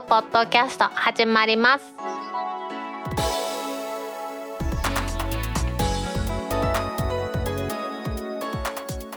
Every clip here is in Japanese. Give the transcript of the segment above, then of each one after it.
クポッドキャスト始まります。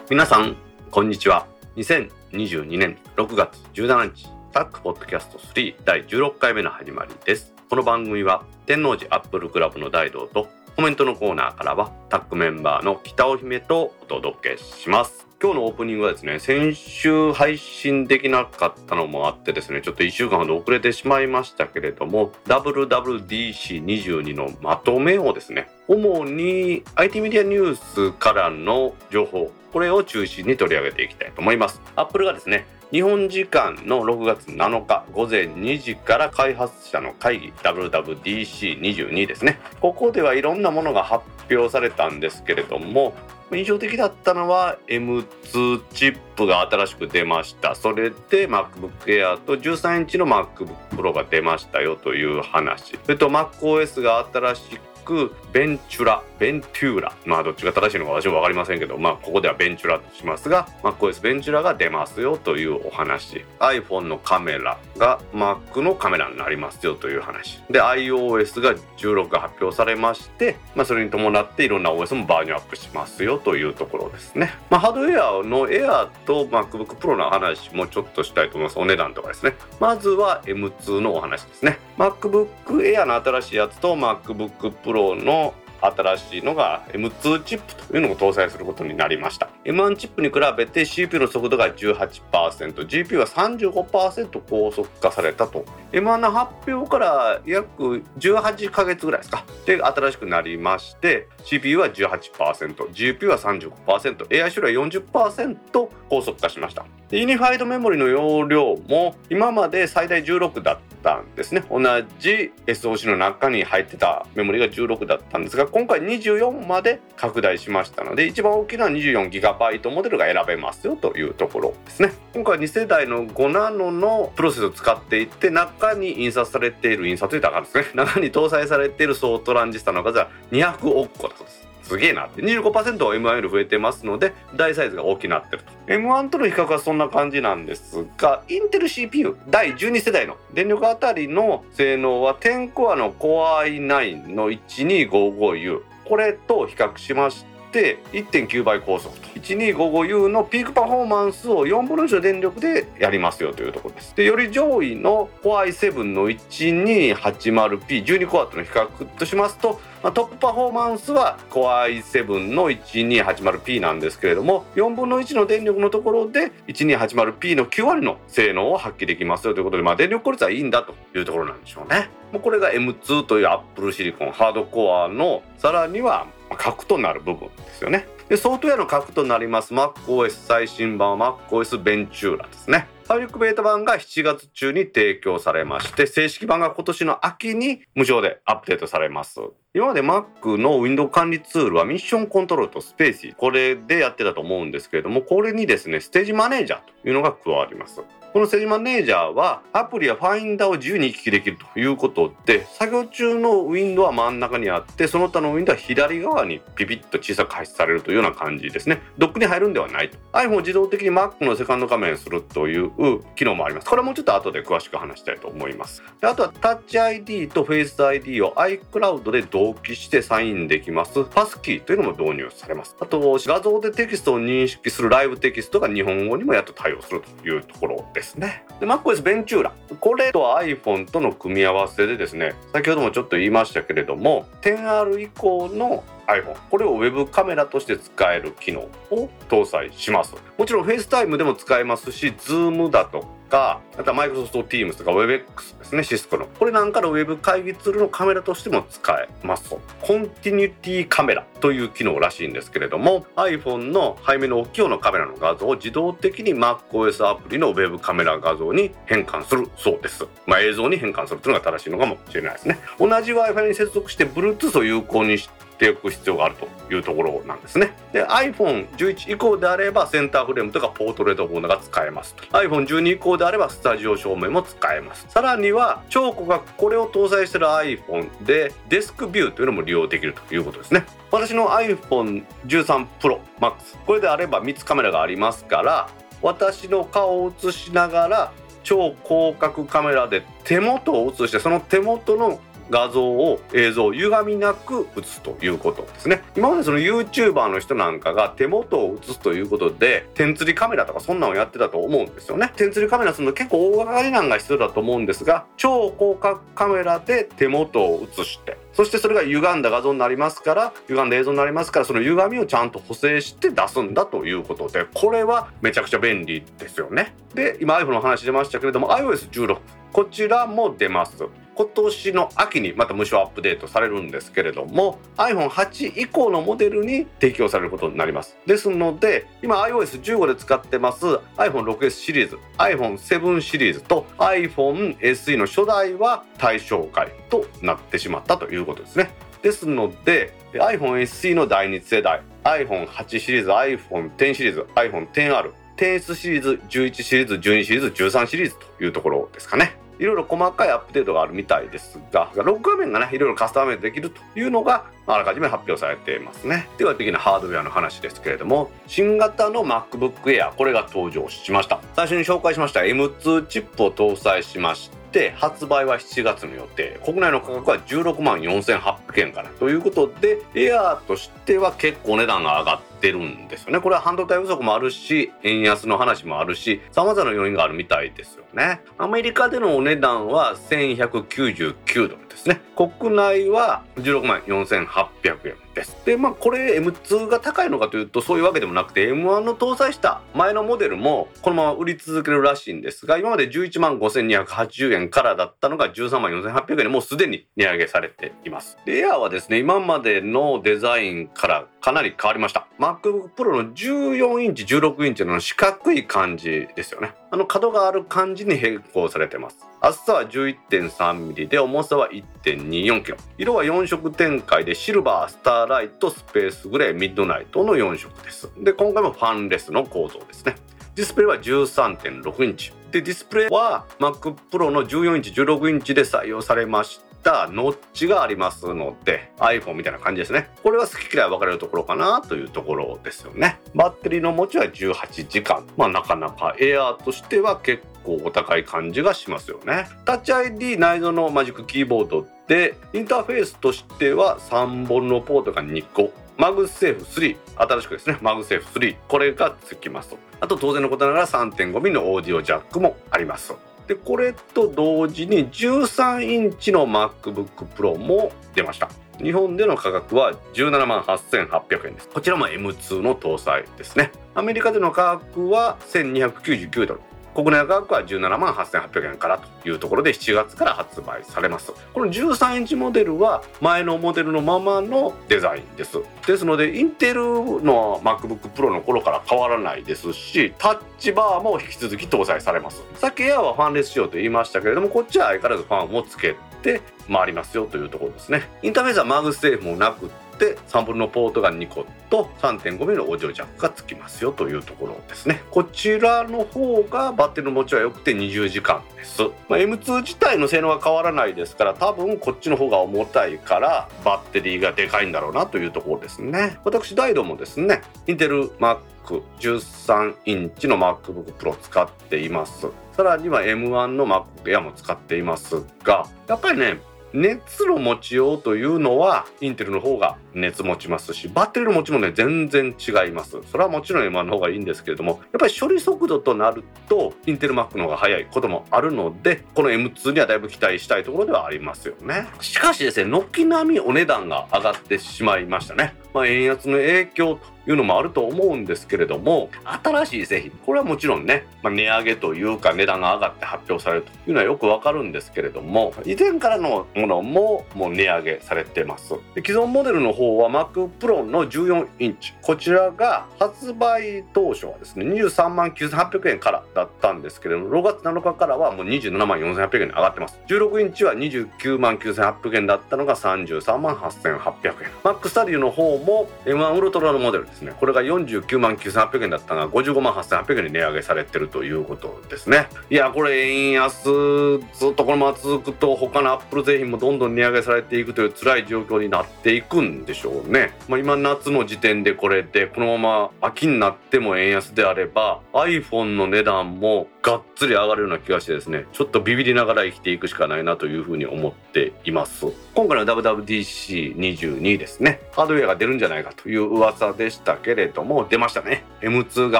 皆さんこんにちは。2022年6月17日タックポッドキャスト3第16回目の始まりです。この番組は天王寺アップルクラブの大道とコメントのコーナーからはタックメンバーの北尾姫とお届けします。今日のオープニングはですね先週配信できなかったのもあってですねちょっと1週間ほど遅れてしまいましたけれども WWDC22 のまとめをですね主に IT メディアニュースからの情報これを中心に取り上げていきたいと思います。Apple がですね日本時間の6月7日午前2時から開発者の会議 WWDC22 ですね。ここではいろんなものが発表されたんですけれども印象的だったのは M2 チップが新しく出ました。それで MacBook Air と13インチの MacBook Pro が出ましたよという話。それと MacOS が新しくベンチュラベンテューラ。まあどっちが正しいのか私も分かりませんけどまあここではベンチュラとしますが MacOS ベンチュラが出ますよというお話。iPhone のカメラが Mac のカメラになりますよという話。で iOS が16が発表されまして、まあ、それに伴っていろんな OS もバージョンアップしますよというところですね、まあ、ハードウェアの Air と MacBook Pro の話もちょっとしたいと思います。お値段とかですね。まずは M2 のお話ですね。MacBook Air の新しいやつと MacBook Pro の新しいのが M2 チップというのを搭載することになりました。M1 チップに比べて CPU の速度が 18%GPU は35%高速化されたと。M1 の発表から約18ヶ月ぐらいですか。で新しくなりまして CPU は 18%GPU は 35%AI 処理は40%高速化しました。ユニファイドメモリの容量も今まで最大16だったんですね。同じ SOC の中に入ってたメモリが16だったんですが今回24まで拡大しましたので一番大きな 24GB モデルが選べますよというところですね。今回2世代の5ナノのプロセスを使っていて中に印刷されている印刷といったらですね。中に搭載されている総トランジスタの数は200億個だそうです。すげえなって。25%は M1 より増えてますので大サイズが大きくなってると。M1 との比較はそんな感じなんですがインテル CPU 第12世代の電力あたりの性能は10コアの Core i9 の 1255U これと比較しましてって1.9倍高速と 1255U のピークパフォーマンスを4分の1の電力でやりますよというところですでより上位の Core i7 の 1280P12 コアとの比較としますとまあ、トップパフォーマンスは Core i7 の 1280P なんですけれども4分の1の電力のところで 1280P の9割の性能を発揮できますよということで、まあ、電力効率はいいんだというところなんでしょうね。もうこれが M2 という Apple シリコンハードコアのさらには核となる部分ですよね。でソフトウェアの核となります MacOS 最新版は MacOS Ventura ですね。パブリックベータ版が7月中に提供されまして、正式版が今年の秋に無償でアップデートされます。今まで Mac の Windows 管理ツールは Mission Control と Spaces、これでやってたと思うんですけれども、これにですね、 Stage Manager というのが加わります。この Stage Manager はアプリやファインダーを自由に行き来できるということで作業中のウィンドウは真ん中にあってその他のウィンドウは左側にピピッと小さく配置されるというような感じですね。ドックに入るんではないと。iPhone を自動的に Mac のセカンド画面にするという機能もあります。これはもうちょっと後で詳しく話したいと思います。であとは Touch ID と Face ID を iCloud で同期してサインできます。パスキーというのも導入されます。あと画像でテキストを認識するライブテキストが日本語にもやっと対応するというところですね。で MacOS ベンチューラ。これと iPhone との組み合わせでですね先ほどもちょっと言いましたけれども 10R 以降の iPhone これをウェブカメラとして使える機能を搭載します。もちろん FaceTime でも使えますし Zoom だとかあとは Microsoft Teams とか WebX ですねシスコの。これなんかのウェブ会議ツールのカメラとしても使えます。とコンティニュティカメラという機能らしいんですけれども iPhone の背面の大きい方のカメラの画像を自動的に MacOS アプリのウェブカメラ画像に変換するそうです。まあ映像に変換するというのが正しいのかもしれないですね。同じ Wi-Fi に接続して Bluetooth を有効にしてておく必要があるというところなんですね。で iPhone11 以降であればセンターフレームとかポートレートモードが使えます iPhone12 以降であればスタジオ照明も使えます。さらには超広角これを搭載してる iPhone でデスクビューというのも利用できるということですね。私の iPhone13 Pro Max これであれば3つカメラがありますから私の顔を映しながら超広角カメラで手元を映してその手元の画像を映像歪みなく映すということですね。今までその YouTuber の人なんかが手元を映すということで点釣りカメラとかそんなのやってたと思うんですよね。点釣りカメラするの結構大掛かりなんが必要だと思うんですが超広角カメラで手元を映してそしてそれが歪んだ画像になりますから歪んだ映像になりますからその歪みをちゃんと補正して出すんだということでこれはめちゃくちゃ便利ですよね。で今 iPhone の話出ましたけれども iOS16 こちらも出ます。今年の秋にまた無償アップデートされるんですけれども iPhone8 以降のモデルに提供されることになります。ですので今 iOS15 で使ってます iPhone6S シリーズ iPhone7 シリーズと iPhone SE の初代は対象外となってしまったということですね。ですので iPhone SE の第2世代 iPhone8 シリーズ iPhone10 シリーズ iPhone10R 10S シリーズ11シリーズ12シリーズ13シリーズというところですかね。いろいろ細かいアップデートがあるみたいですが、ロック画面がね、いろいろカスタマイズできるというのが、あらかじめ発表されていますね。では、的なハードウェアの話ですけれども、新型の MacBook Air、これが登場しました。最初に紹介しました M2 チップを搭載しまして、発売は7月の予定。国内の価格は16万4800円からということでエアーとしては結構値段が上がってるんですよね。これは半導体不足もあるし円安の話もあるし様々な要因があるみたいですよね。アメリカでのお値段は1199ドルですね。国内は16万4800円。です。でまあこれ M2 が高いのかというとそういうわけでもなくて M1 の搭載した前のモデルもこのまま売り続けるらしいんですが今まで11万5280円からだったのが13万4800円でもうすでに値上げされています。でエアはですね今までのデザインからかなり変わりました。MacBook Pro の14インチ16インチの四角い感じですよね。あの角がある感じに変更されてます。厚さは 11.3mm で重さは 1.24kg 色は4色展開でシルバースターライトスペースグレーミッドナイトの4色です。で今回もファンレスの構造ですね。ディスプレイは13.6インチ。でディスプレイは Mac Pro の14インチ16インチで採用されましたノッチがありますので iPhone みたいな感じですね。これは好き嫌い分かれるところかなというところですよね。バッテリーの持ちは18時間。まあなかなかエアーとしては結構お高い感じがしますよね。タッチ ID 内蔵のマジックキーボードでインターフェースとしては3本のポートが2個。 MagSafe 3新しくですね。 MagSafe 3これがつきますと。あと当然のことながら 3.5mm のオーディオジャックもありますでこれと同時に13インチの MacBook Pro も出ました。日本での価格は17万8800円です。こちらも M2 の搭載ですね。アメリカでの価格は1299ドル。国内価格は17万8800円からというところで7月から発売されます。この13インチモデルは前のモデルのままのデザインです。ですのでインテルの MacBook Pro の頃から変わらないですしタッチバーも引き続き搭載されます。さっきエアはファンレス仕様と言いましたけれどもこっちは相変わらずファンをつけて回りますよというところですね。インターフェースは MagSafe もなくって Thunderbolt のポートが2個と 3.5mm のオーディオジャックがつきますよというところですね。こちらの方がバッテリーの持ちは良くて20時間です、まあ、M2 自体の性能は変わらないですから多分こっちの方が重たいからバッテリーがでかいんだろうなというところですね。私ダイドもですねインテル Mac13 インチの MacBook Pro 使っています。さらには M1 の MacBook Air も使っていますがやっぱりね熱の持ちようというのはインテルの方が熱持ちますしバッテリーの持ちもね全然違います。それはもちろん M1 の方がいいんですけれどもやっぱり処理速度となるとインテル Mac の方が速いこともあるのでこの M2 にはだいぶ期待したいところではありますよね。しかしですね軒並みお値段が上がってしまいましたね。まあ、円安の影響というのもあると思うんですけれども新しい製品これはもちろんね、まあ、値上げというか値段が上がって発表されるというのはよくわかるんですけれども以前からのものももう値上げされてます。で既存モデルの方は Mac Pro の14インチ。こちらが発売当初はですね23万9800円からだったんですけれども6月7日からはもう27万4800円に上がってます。16インチは29万9800円だったのが33万8800円。Mac Studio の方も M1 ウルトラのモデルですね。これが49万9800円だったのが55万8800円に値上げされてるということですね。いやこれ円安ずっとこのまま続くと他のアップル製品もどんどん値上げされていくという辛い状況になっていくんでしょうね、まあ、今夏の時点でこれでこのまま秋になっても円安であれば iPhone の値段もがっつり上がるような気がしてですねちょっとビビりながら生きていくしかないなというふうに思っています。今回の WWDC22 ですねハードウェアが出るんじゃないかという噂でしたけれども出ましたね。M2 が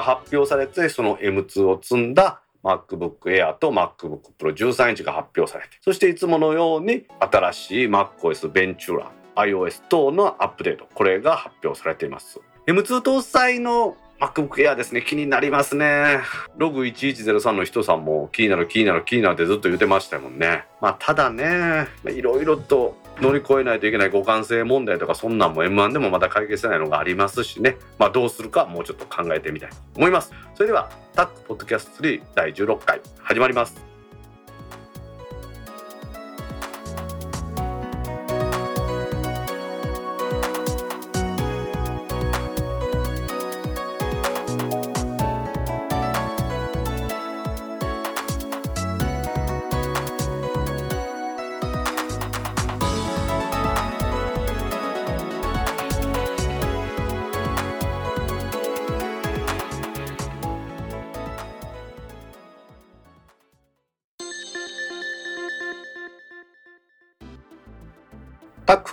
発表されてその M2 を積んだ MacBook Air と MacBook Pro 13インチが発表されてそしていつものように新しい MacOS Ventura iOS 等のアップデートこれが発表されています。M2 搭載の MacBook Air ですね。気になりますね。ログ1103の人さんも気になる気になる気になるってずっと言ってましたもんね。まあただねいろいろと乗り越えないといけない互換性問題とかそんなんも M1 でもまだ解決せないのがありますしね。まあどうするかもうちょっと考えてみたいと思います。それではタックポッドキャスト3第16回始まります。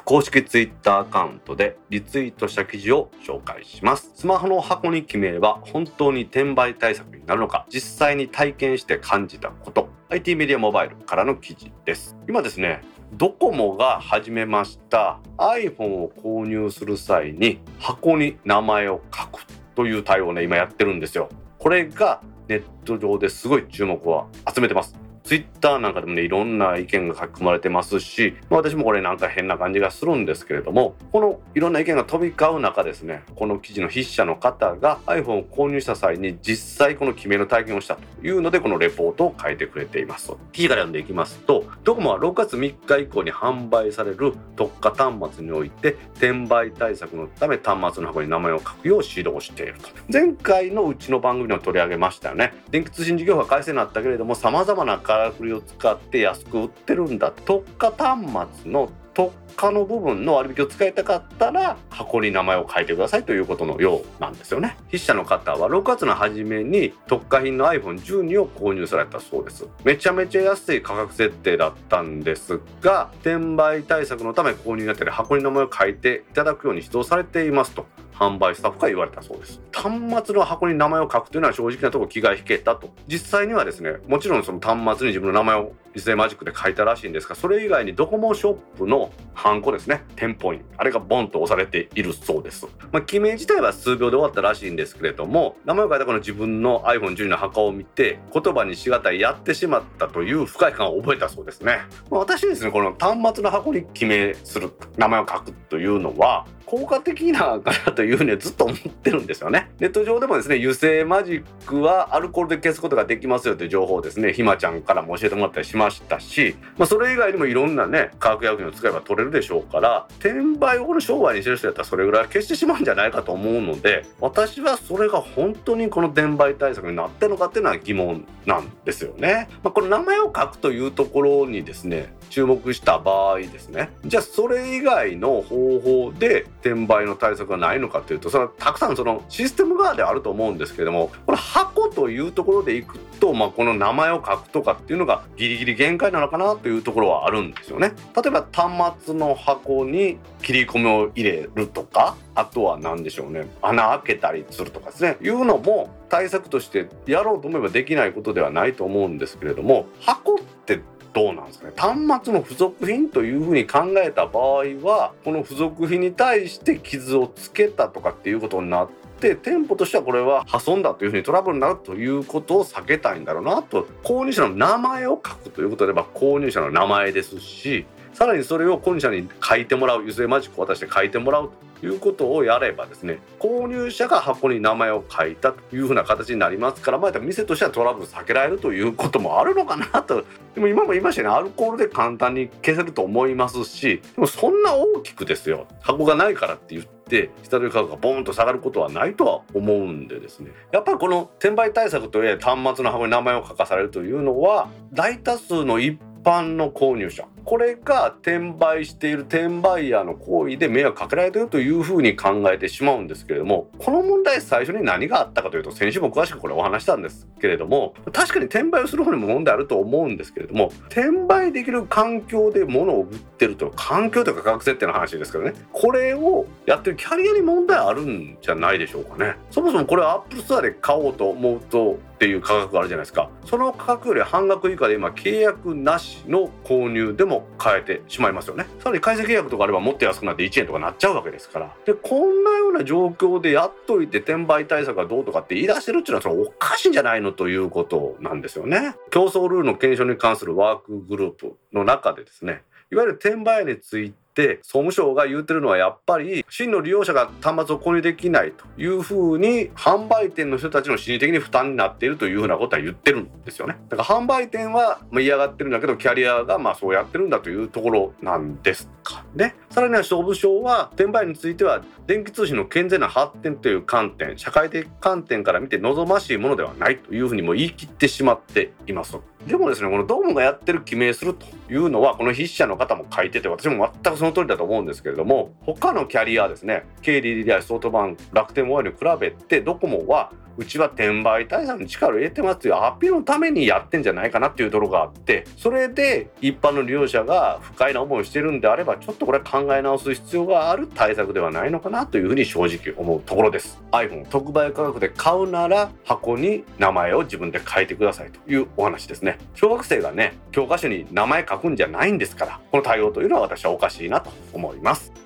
公式ツイッターアカウントでリツイートした記事を紹介します。スマホの箱に決めれば本当に転売対策になるのか実際に体験して感じたこと。IT メディアモバイルからの記事です。今ですねドコモが始めました。iPhone を購入する際に箱に名前を書くという対応をね今やってるんですよ。これがネット上ですごい注目を集めてます。ツイッターなんかでもねいろんな意見が書き込まれてますし、まあ、私もこれなんか変な感じがするんですけれどもこのいろんな意見が飛び交う中ですねこの記事の筆者の方が iPhone を購入した際に実際この決めの体験をしたというのでこのレポートを書いてくれています。記事から読んでいきますとドコモは6月3日以降に販売される特化端末において転売対策のため端末の箱に名前を書くよう指導していると。前回のうちの番組でも取り上げましたよね。電気通信事業が改正になったけれども様々なからくりを使って安く売ってるんだ。特化端末の特化の部分の割引を使いたかったら箱に名前を書いてくださいということのようなんですよね。筆者の方は6月の初めに特化品の iPhone12 を購入されたそうです。めちゃめちゃ安い価格設定だったんですが転売対策のため購入になったり箱に名前を書いていただくように指導されていますと。販売スタッフが言われたそうです。端末の箱に名前を書くというのは正直なところ気が引けたと。実際にはですねもちろんその端末に自分の名前をリスマジックで書いたらしいんですがそれ以外にドコモショップのハンコですね店舗にあれがボンと押されているそうです。まあ記名自体は数秒で終わったらしいんですけれども名前を書いたこの自分の iPhone12 の箱を見て言葉にしがたいやってしまったという不快感を覚えたそうですね、まあ、私ですねこの端末の箱に記名する名前を書くというのは効果的なかなというふうにずっと思ってるんですよね。ネット上でもですね油性マジックはアルコールで消すことができますよという情報をですねひまちゃんからも教えてもらったりしましたし、まあ、それ以外にもいろんなね化学薬品を使えば取れるでしょうから転売をこの商売にしてる人やったらそれぐらい消してしまうんじゃないかと思うので私はそれが本当にこの転売対策になってるのかっていうのは疑問なんですよね。まあ、この名前を書くというところにですね注目した場合ですねじゃあそれ以外の方法で転売の対策がないのかというとそれはたくさんそのシステム側ではあると思うんですけれどもこれ箱というところでいくと、まあ、この名前を書くとかっていうのがギリギリ限界なのかなというところはあるんですよね。例えば端末の箱に切り込みを入れるとかあとは何でしょうね穴開けたりするとかですねいうのも対策としてやろうと思えばできないことではないと思うんですけれども箱ってどうなんですかね。端末の付属品というふうに考えた場合はこの付属品に対して傷をつけたとかっていうことになって店舗としてはこれは破損だというふうにトラブルになるということを避けたいんだろうなと。購入者の名前を書くということであれば購入者の名前ですしさらにそれを購入者に書いてもらう油性マジックを渡して書いてもらうということをやればですね購入者が箱に名前を書いたというふうな形になりますからまあ店としてはトラブル避けられるということもあるのかなとでも今も言いましたよねアルコールで簡単に消せると思いますしでもそんな大きくですよ箱がないからって言って下取り価格がボーンと下がることはないとは思うんでですね。やっぱりこの転売対策といえ端末の箱に名前を書かされるというのは大多数の一般の購入者これが転売している転売ヤーの行為で迷惑かけられているというふうに考えてしまうんですけれどもこの問題最初に何があったかというと先週も詳しくこれお話したんですけれども確かに転売をする方にも問題あると思うんですけれども転売できる環境で物を売ってると環境というか価格設定の話ですからねこれをやってるキャリアに問題あるんじゃないでしょうかね。そもそもこれ Apple Store で買おうと思うとっていう価格があるじゃないですか。その価格より半額以下で今契約なしの購入でも買えてしまいますよね。さらに回線契約とかあればもっと安くなって1円とかなっちゃうわけですから。でこんなような状況でやっといて転売対策がどうとかって言い出してるっていうのはそれおかしいんじゃないのということなんですよね。競争ルールの検証に関するワークグループの中でですねいわゆる転売について総務省が言ってるのはやっぱり真の利用者が端末を購入できないというふうに販売店の人たちの心理的に負担になっているというふうなことは言ってるんですよね。だから販売店は嫌がってるんだけどキャリアがまあそうやってるんだというところなんですか。ねさらには総務省は転売については電気通信の健全な発展という観点社会的観点から見て望ましいものではないというふうにも言い切ってしまっています。でもですねこのドームがやってる記名するというのはこの筆者の方も書いてて私も全くその通りだと思うんですけれども他のキャリアですね KDDI ソフトバンク楽天モバイルに比べてドコモはうちは転売対策に力を入れてますというアピールのためにやってんじゃないかなっていうところがあってそれで一般の利用者が不快な思いをしてるんであればちょっとこれ考え直す必要がある対策ではないのかなというふうに正直思うところです。iPhone 特売価格で買うなら箱に名前を自分で書いてくださいというお話ですね。小学生がね教科書に名前書くんじゃないんですからこの対応というのは私はおかしいなと思います。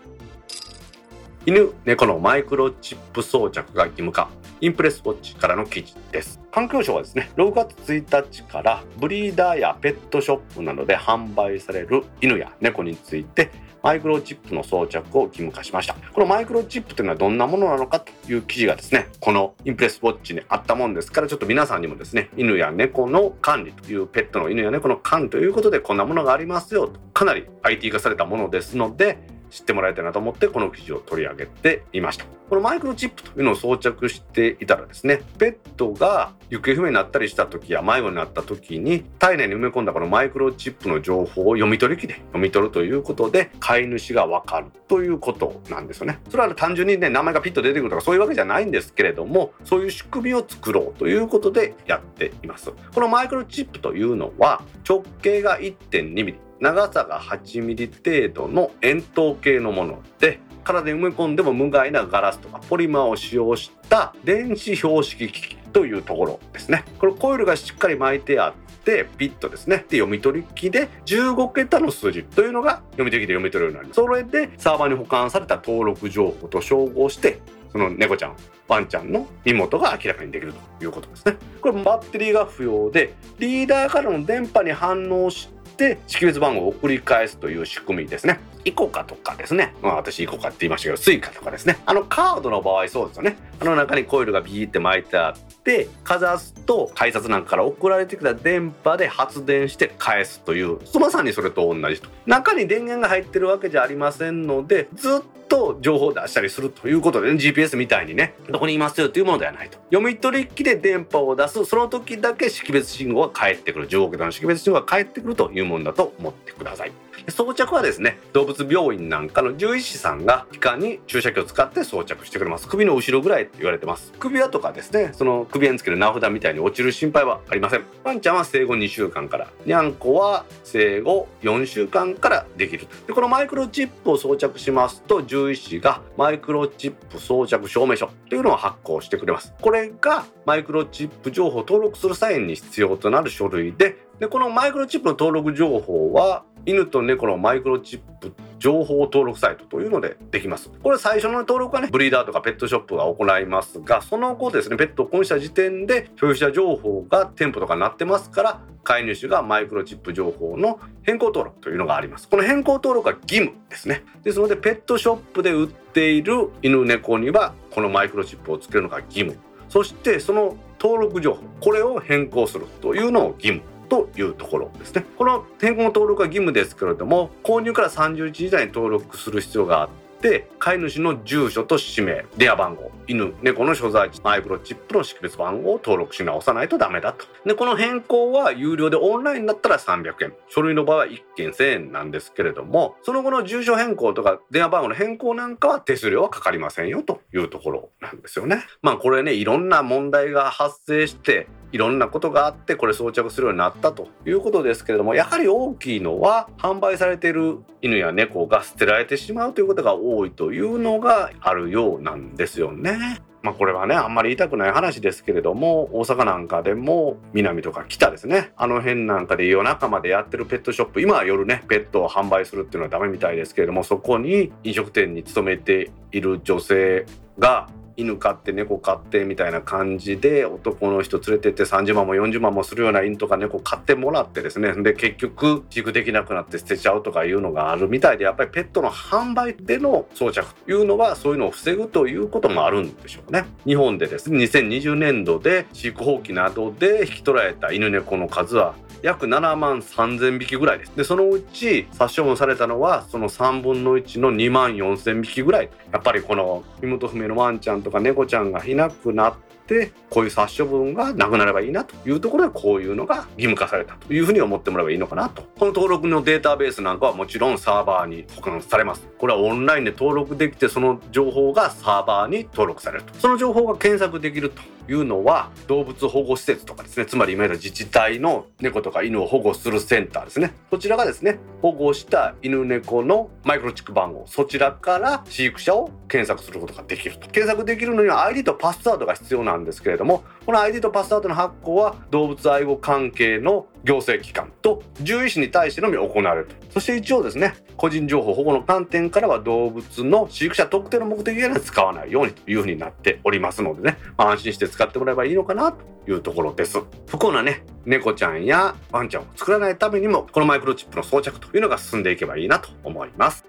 犬猫のマイクロチップ装着が義務化。インプレスウォッチからの記事です。環境省はですね6月1日からブリーダーやペットショップなどで販売される犬や猫についてマイクロチップの装着を義務化しました。このマイクロチップというのはどんなものなのかという記事がですねこのインプレスウォッチにあったもんですからちょっと皆さんにもですね犬や猫の管理というペットの犬や猫の管理ということでこんなものがありますよと。かなり IT 化されたものですので知ってもらいたいなと思ってこの記事を取り上げていました。このマイクロチップというのを装着していたらですねペットが行方不明になったりした時や迷子になった時に体内に埋め込んだこのマイクロチップの情報を読み取り機で読み取るということで飼い主がわかるということなんですよね。それは単純にね名前がピッと出てくるとかそういうわけじゃないんですけれどもそういう仕組みを作ろうということでやっています。このマイクロチップというのは直径が 1.2mm 長さが8ミリ程度の円筒形のもので体に埋め込んでも無害なガラスとかポリマーを使用した電子標識機器というところですね。これコイルがしっかり巻いてあってピットですね。で読み取り機で15桁の数字というのが読み取り機で読み取るようになります。それでサーバーに保管された登録情報と照合してその猫ちゃんワンちゃんの身元が明らかにできるということですね。これバッテリーが不要でリーダーからの電波に反応してって識別番号を送り返すという仕組みですね。 ICOCA とかですね。まあ私 ICOCA って言いましたけど、 Suica とかですね。あのカードの場合そうですよね。あの中にコイルがビーって巻いてあって、かざすと改札なんかから送られてきた電波で発電して返すという、まさにそれと同じと。中に電源が入ってるわけじゃありませんので、ずっと情報を出したりするということで、ね、GPS みたいにね、どこにいますよというものではないと。読み取り機で電波を出す、その時だけ識別信号が返ってくる、15桁の識別信号が返ってくるというものだと思ってください。装着はですね動物病院なんかの獣医師さんが皮下に注射器を使って装着してくれます。首の後ろぐらいって言われてます。首輪とかですねその首輪につける名札みたいに落ちる心配はありません。ワンちゃんは生後2週間からにゃんこは生後4週間からできるでこのマイクロチップを装着しますと獣医師がマイクロチップ装着証明書というのを発行してくれます。これがマイクロチップ情報を登録する際に必要となる書類ででこのマイクロチップの登録情報は犬と猫のマイクロチップ情報登録サイトというのでできます。これ最初の登録はね、ブリーダーとかペットショップが行いますが、その後ですね、ペットを購入した時点で消費者情報が店舗とかになってますから、飼い主がマイクロチップ情報の変更登録というのがあります。この変更登録は義務ですね。ですので、ペットショップで売っている犬猫には、このマイクロチップをつけるのが義務。そしてその登録情報、これを変更するというのを義務。というところですね。この変更登録は義務ですけれども購入から30日以内に登録する必要があって飼い主の住所と氏名電話番号犬。猫の所在地マイクロチップの識別番号を登録し直さないとダメだと。でこの変更は有料でオンラインだったら300円。書類の場合は1件1000円なんですけれどもその後の住所変更とか電話番号の変更なんかは手数料はかかりませんよというところなんですよね。まあこれねいろんな問題が発生していろんなことがあってこれ装着するようになったということですけれどもやはり大きいのは販売されている犬や猫が捨てられてしまうということが多いというのがあるようなんですよね。まあこれはねあんまり言いたくない話ですけれども大阪なんかでも南とか北ですね。あの辺なんかで夜中までやってるペットショップ今は夜ねペットを販売するっていうのはダメみたいですけれどもそこに飲食店に勤めている女性が犬飼って猫飼ってみたいな感じで男の人連れてって30万も40万もするような犬とか猫飼ってもらってですね。で結局飼育できなくなって捨てちゃうとかいうのがあるみたいでやっぱりペットの販売での装着というのはそういうのを防ぐということもあるんでしょうね。日本でです。ね2020年度で飼育放棄などで引き取られた犬猫の数は約7万3000匹ぐらいです。でそのうち殺処分されたのはその3分の1の2万4000匹ぐらい。やっぱりこの身元不明のワンちゃんとか猫ちゃんがいなくなってこういう殺処分がなくなればいいなというところでこういうのが義務化されたというふうに思ってもらえばいいのかなと。この登録のデータベースなんかはもちろんサーバーに保管されますこれはオンラインで登録できてその情報がサーバーに登録されると。その情報が検索できるというのは動物保護施設とかですねつまり今言った自治体の猫とか犬を保護するセンターですね。こちらがですね保護した犬猫のマイクロチック番号。そちらから飼育者を検索することができると。検索できるのには ID とパスワードが必要なんんですけれどもこの ID とパスワードの発行は動物愛護関係の行政機関と獣医師に対してのみ行われると。そして一応ですね個人情報保護の観点からは動物の飼育者特定の目的には使わないようにというふうになっておりますのでね、まあ、安心して使ってもらえばいいのかなというところです。不幸なね猫ちゃんやワンちゃんを作らないためにもこのマイクロチップの装着というのが進んでいけばいいなと思います。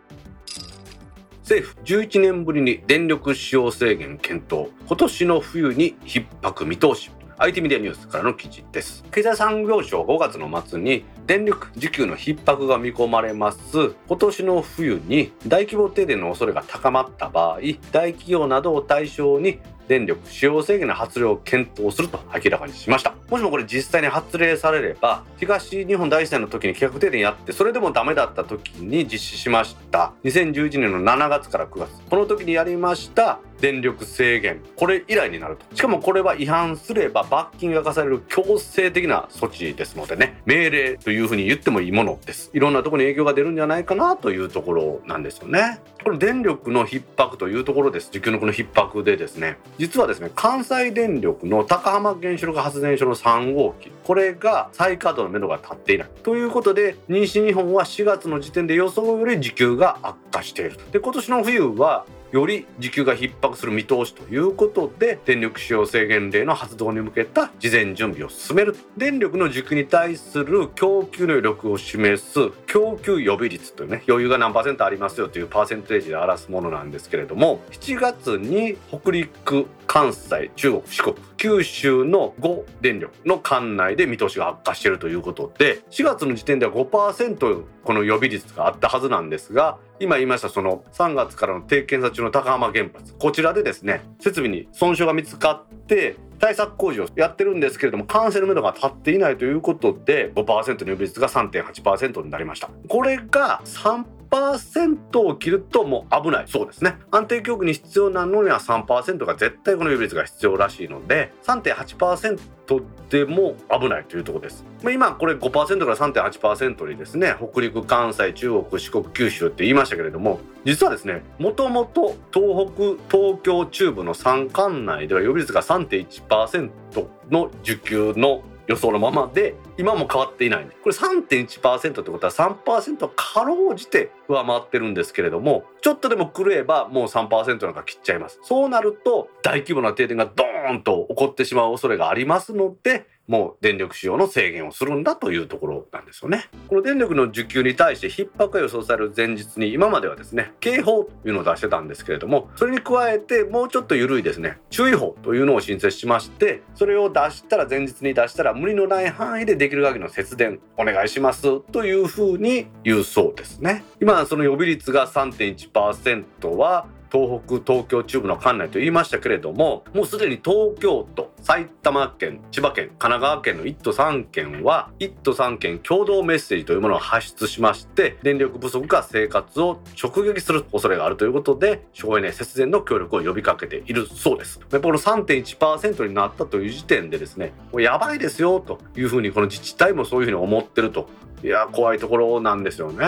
政府11年ぶりに電力使用制限検討。今年の冬に逼迫見通し。IT メディアニュースからの記事です。経済産業省5月の末に電力需給の逼迫が見込まれます。今年の冬に大規模停電の恐れが高まった場合大企業などを対象に電力使用制限の発令を検討すると明らかにしました。もしもこれ実際に発令されれば東日本大震災の時に企画停電やってそれでもダメだった時に実施しました。2011年の7月から9月。この時にやりました電力制限。これ以来になると。しかもこれは違反すれば罰金が課される強制的な措置ですのでね。命令というふうに言ってもいいものです。いろんなとこに影響が出るんじゃないかなというところなんですよね。これ電力の逼迫というところです。需給のこの逼迫でですね。実はですね関西電力の高浜原子力発電所の3号機これが再稼働のめどが立っていない。ということで西日本は4月の時点で予想より需給が悪化しているで今年の冬はより需給が逼迫する見通しということで電力使用制限令の発動に向けた事前準備を進める。電力の需給に対する供給の余力を示す供給予備率というね余裕が何パーセントありますよというパーセンテージで表すものなんですけれども7月に北陸関西中国四国。九州の5電力の管内で見通しが悪化しているということで4月の時点では5%この予備率があったはずなんですが今言いましたその3月からの定検査中の高浜原発こちらでですね設備に損傷が見つかって対策工事をやってるんですけれども完成のめどが立っていないということで5%の予備率が3.8%になりました。これがを切るともう危ないそうですね安定供給に必要なのには3%が絶対この予備率が必要らしいので3.8%でも危ないというところです。今これ5%から3.8%にですね北陸関西中国四国九州って言いましたけれども実はですねもともと東北東京中部の3管内では予備率が3.1%の需給の予想のままで今も変わっていない。これ3.1%ってことは3%かろうじて上回ってるんですけれどもちょっとでも狂えばもう3%なんか切っちゃいます。そうなると大規模な停電がドーンと起こってしまう恐れがありますのでもう電力使用の制限をするんだというところなんですよね。この電力の需給に対して逼迫が予想される前日に今まではですね警報というのを出してたんですけれどもそれに加えてもうちょっと緩いですね注意報というのを申請しましてそれを出したら前日に出したら無理のない範囲でできる限りの節電お願いしますというふうに言うそうですね。今その予備率が3.1%は東北東京中部の管内と言いましたけれどももうすでに東京都埼玉県千葉県神奈川県の1都3県は1都3県共同メッセージというものを発出しまして電力不足が生活を直撃する恐れがあるということで省エネ節電の協力を呼びかけているそうです。でこの3.1%になったという時点でですねもうやばいですよというふうにこの自治体もそういうふうに思ってると。いや怖いところなんですよね。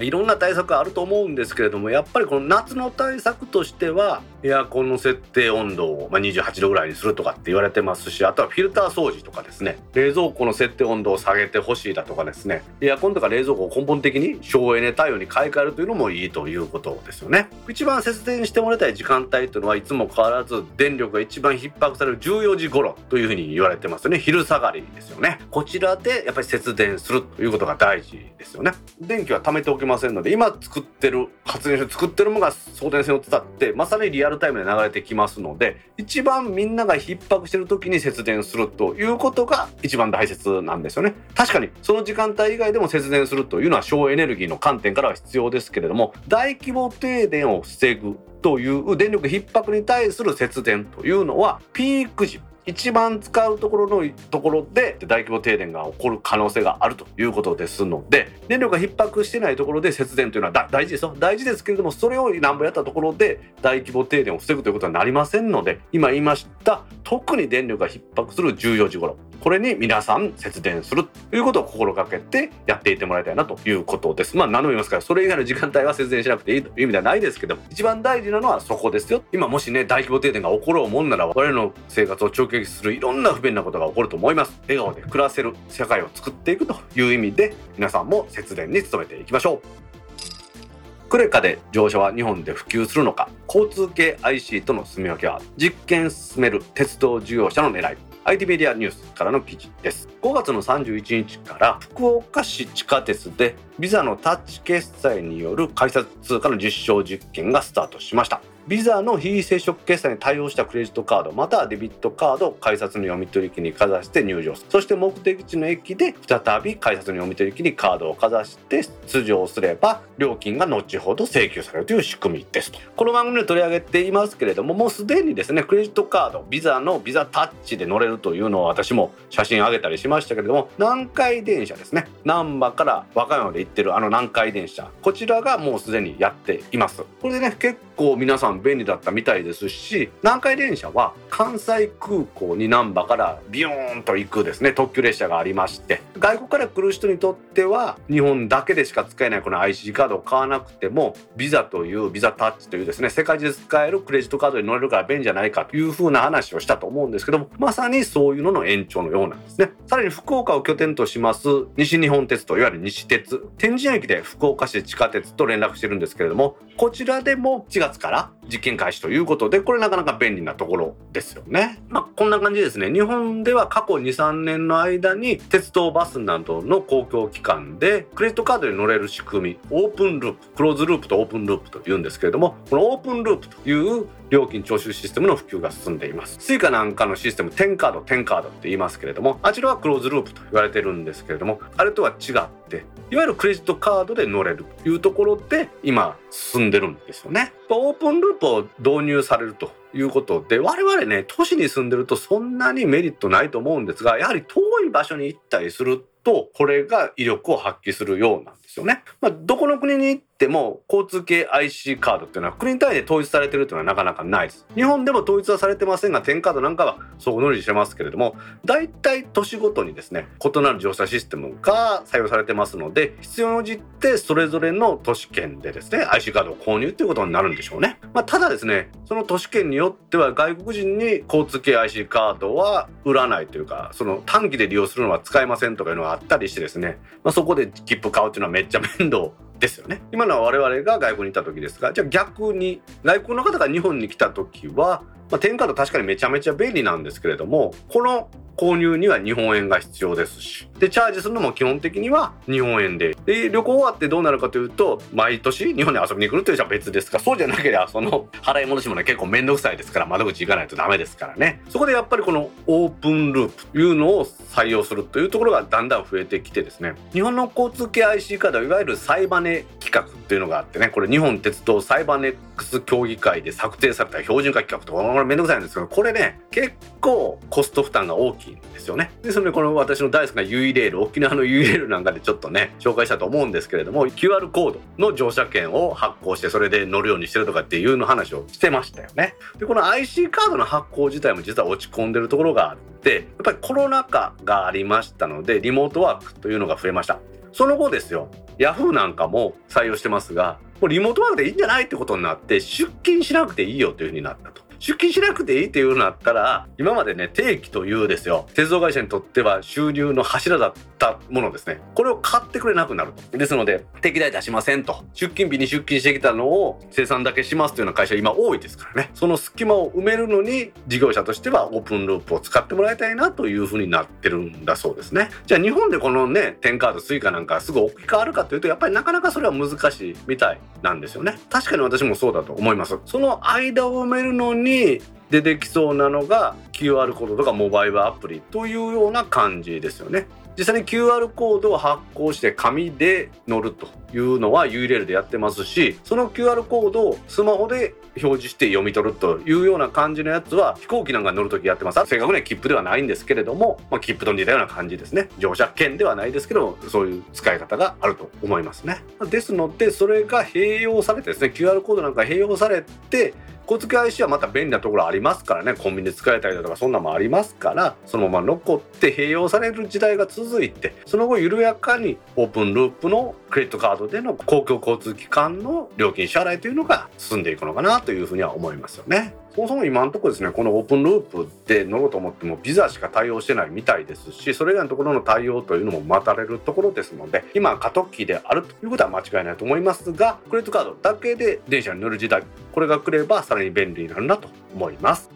いろんな対策あると思うんですけれどもやっぱりこの夏の対策としてはエアコンの設定温度を、ま28度ぐらいにするとかって言われてますしあとはフィルター掃除とかですね。冷蔵庫の設定温度を下げてほしいだとかですね。エアコンとか冷蔵庫を根本的に省エネ対応に買い替えるというのもいいということですよね。一番節電してもらいたい時間帯というのはいつも変わらず電力が一番逼迫される14時頃というふうに言われてますよね。昼下がりですよね。こちらでやっぱり節電するということが大事ですよね。電気は貯めておけませんので今作ってる発電所作ってるものが送電線を伝ってまさにリアルタイムで流れてきますので一番みんなが逼迫してる時に節電するということが一番大切なんですよね。確かにその時間帯以外でも節電するというのは省エネルギーの観点からは必要ですけれども大規模停電を防ぐという電力逼迫に対する節電というのはピーク時一番使うところのところで大規模停電が起こる可能性があるということですので電力が逼迫してないところで節電というのは大事ですよ。大事ですけれどもそれを何ぼやったところで大規模停電を防ぐということはなりませんので今言いました特に電力が逼迫する14時頃これに皆さん節電するということを心がけてやっていってもらいたいなということです。まあ何度も言いますからそれ以外の時間帯は節電しなくていいという意味ではないですけど一番大事なのはそこですよ。今もしね大規模停電が起ころうもんなら我々の生活を直撃するいろんな不便なことが起こると思います。笑顔で暮らせる社会を作っていくという意味で皆さんも節電に努めていきましょう。クレカで乗車は日本で普及するのか。交通系 IC との住み分けは実験進める鉄道事業者の狙い。IT メディアニュースからの記事です。5月の31日から福岡市地下鉄でビザのタッチ決済による改札通貨の実証実験がスタートしました。ビザの非接触決済に対応したクレジットカードまたはデビットカードを改札の読み取り機にかざして入場する。そして目的地の駅で再び改札の読み取り機にカードをかざして出場すれば料金が後ほど請求されるという仕組みですと。この番組で取り上げていますけれどももうすでにですねクレジットカードビザのビザタッチで乗れるというのを私も写真上げたりしましたけれども南海電車ですね。難波から和歌山で行ってるあの南海電車。こちらがもうすでにやっています。これでね結構皆さん便利だったみたいですし南海電車は関西空港に難波からビヨーンと行くですね特急列車がありまして外国から来る人にとっては日本だけでしか使えないこの IC カードを買わなくてもビザというビザタッチというですね世界中で使えるクレジットカードに乗れるから便利じゃないかというふうな話をしたと思うんですけどもまさにそういうのの延長のようなんですね。さらに福岡を拠点とします西日本鉄道いわゆる西鉄天神駅で福岡市地下鉄と連絡してるんですけれどもこちらでも4月月から実験開始ということでこれなかなか便利なところですよね。まあ、こんな感じですね日本では過去23年の間に鉄道バスなどの公共機関でクレジットカードに乗れる仕組みオープンループクローズループとオープンループというんですけれどもこのオープンループという料金徴収システムの普及が進んでいます Suica なんかのシステム10カード10カードって言いますけれどもあちらはクローズループと言われてるんですけれどもあれとは違っていわゆるクレジットカードで乗れるというところで今進んでるんですよね。オープンループを導入されるということで我々ね都市に住んでるとそんなにメリットないと思うんですがやはり遠い場所に行ったりするとこれが威力を発揮するようなんですよね。まあ、どこの国に行っても交通系 IC カードっていうのは国単位で統一されてるっていうのはなかなかないです。日本でも統一はされてませんが10カードなんかはそう乗りしてますけれども大体都市ごとにですね異なる乗車システムが採用されてますので必要に応じてそれぞれの都市圏でですね IC カードを購入っていうことになるんでしょうね。まあ、ただですねその都市圏によっては外国人に交通系 IC カードは売らないというかその短期で利用するのは使えませんとかいうのがあったりしてですね、まあ、そこで切符買うっていうのはめっちゃ面倒ですよね。今のは我々が外国にいた時ですがじゃあ逆に外国の方が日本に来た時は、まあ、テンカード確かにめちゃめちゃ便利なんですけれどもこの購入には日本円が必要ですし。でチャージするのも基本的には日本円で。で旅行終わってどうなるかというと毎年日本に遊びに来るという人は別ですがそうじゃなければその払い戻しもね結構面倒くさいですから窓口行かないとダメですからね。そこでやっぱりこのオープンループというのを採用するというところがだんだん増えてきてですね。日本の交通系 IC カードいわゆるサイバネ規格っていうのがあってねこれ日本鉄道サイバネックス協議会で策定された標準化規格とかこれめんどくさいんですけどこれね結構コスト負担が大きいんですよね。ですのでこの私の大好きなユイレール沖縄のユイレールなんかでちょっとね紹介したと思うんですけれども QR コードの乗車券を発行してそれで乗るようにしてるとかっていうの話をしてましたよね。でこの IC カードの発行自体も実は落ち込んでるところがあってやっぱりコロナ禍がありましたのでリモートワークというのが増えました。その後ですよヤフーなんかも採用してますがもうリモートワークでいいんじゃないってことになって出勤しなくていいよというふうになったと。出勤しなくていいっていうようになったら今までね定期というですよ。鉄道会社にとっては収入の柱だったものですね。これを買ってくれなくなると。ですので定期代出しませんと。出勤日に出勤してきたのを生産だけしますというような会社今多いですからね。その隙間を埋めるのに事業者としてはオープンループを使ってもらいたいなというふうになってるんだそうですね。じゃあ日本でこのねテンカードスイカなんかすぐ置き換わるかというとやっぱりなかなかそれは難しいみたいなんですよね。確かに私もそうだと思います。その間を埋めるのにに出てきそうなのが QR コードとかモバイルアプリというような感じですよね。実際に QR コードを発行して紙で乗るというのは URL でやってますしその QR コードをスマホで表示して読み取るというような感じのやつは飛行機なんか乗るときやってます。正確には切符ではないんですけれども、まあ、切符と似たような感じですね。乗車券ではないですけどそういう使い方があると思いますね。ですのでそれが併用されてですね QR コードなんか併用されて交通系 IC はまた便利なところありますからねコンビニで使えたりだとかそんなもありますからそのまま残って併用される時代が続いてその後緩やかにオープンループのクレジットカードでの公共交通機関の料金支払いというのが進んでいくのかなというふうには思いますよね。そもそも今のところですねこのオープンループで乗ろうと思ってもビザしか対応してないみたいですしそれ以外のところの対応というのも待たれるところですので今過渡期であるということは間違いないと思いますがクレジットカードだけで電車に乗る時代これが来ればさらに便利になるなと思います。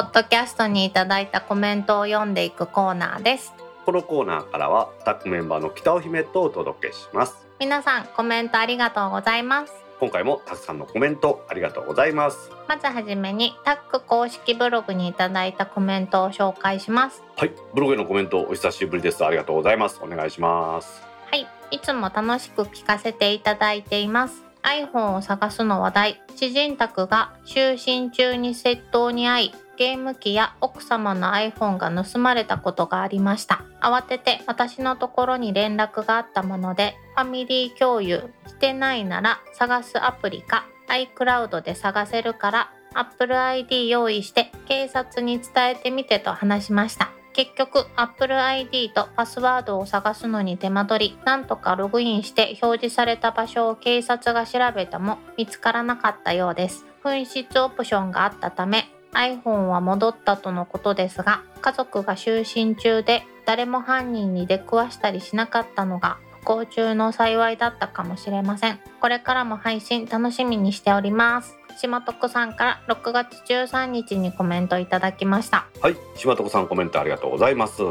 ポッドキャストにいただいたコメントを読んでいくコーナーです。このコーナーからはタッグメンバーの北尾姫とお届けします。皆さんコメントありがとうございます。今回もたくさんのコメントありがとうございます。まずはじめにタック公式ブログにいただいたコメントを紹介します。はい。ブログへのコメントお久しぶりです。ありがとうございます。お願いします。はい。いつも楽しく聞かせていただいています iPhone を探すの話題。知人宅が就寝中に窃盗に遭いゲーム機や奥様の iPhone が盗まれたことがありました。慌てて私のところに連絡があったものでファミリー共有してないなら探すアプリか iCloud で探せるから Apple ID 用意して警察に伝えてみてと話しました。結局 Apple ID とパスワードを探すのに手間取り。なんとかログインして表示された場所を警察が調べても見つからなかったようです。紛失オプションがあったため iPhone は戻ったとのことですが家族が就寝中で誰も犯人に出くわしたりしなかったのが不幸中の幸いだったかもしれません。これからも配信楽しみにしております。島徳さんから6月13日にコメントいただきました。はい。島徳さんコメントありがとうございます。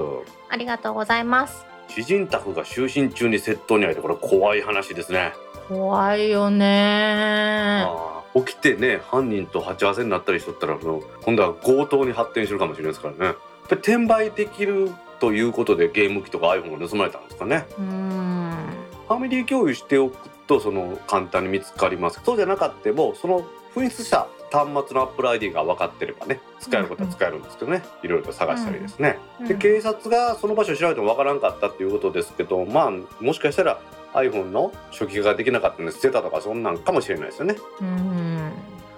ありがとうございます。知人宅が就寝中に窃盗に遭いてこれ怖い話ですね。怖いよね。起きてね犯人と鉢合わせになったりしとったらその今度は強盗に発展するかもしれないですからね。やっぱり転売できるということでゲーム機とか iPhone が盗まれたんですかね。うーん。ファミリー共有しておくとその簡単に見つかります。そうじゃなかってもその紛失した端末の Apple ID が分かってればね使えることは使えるんですけどね、いろいろと探したりですね、でうん。警察がその場所を調べても分からんかったっていうことですけどまあもしかしたら iPhone の初期化ができなかったんで捨てたとかそんなんかもしれないですよね。うん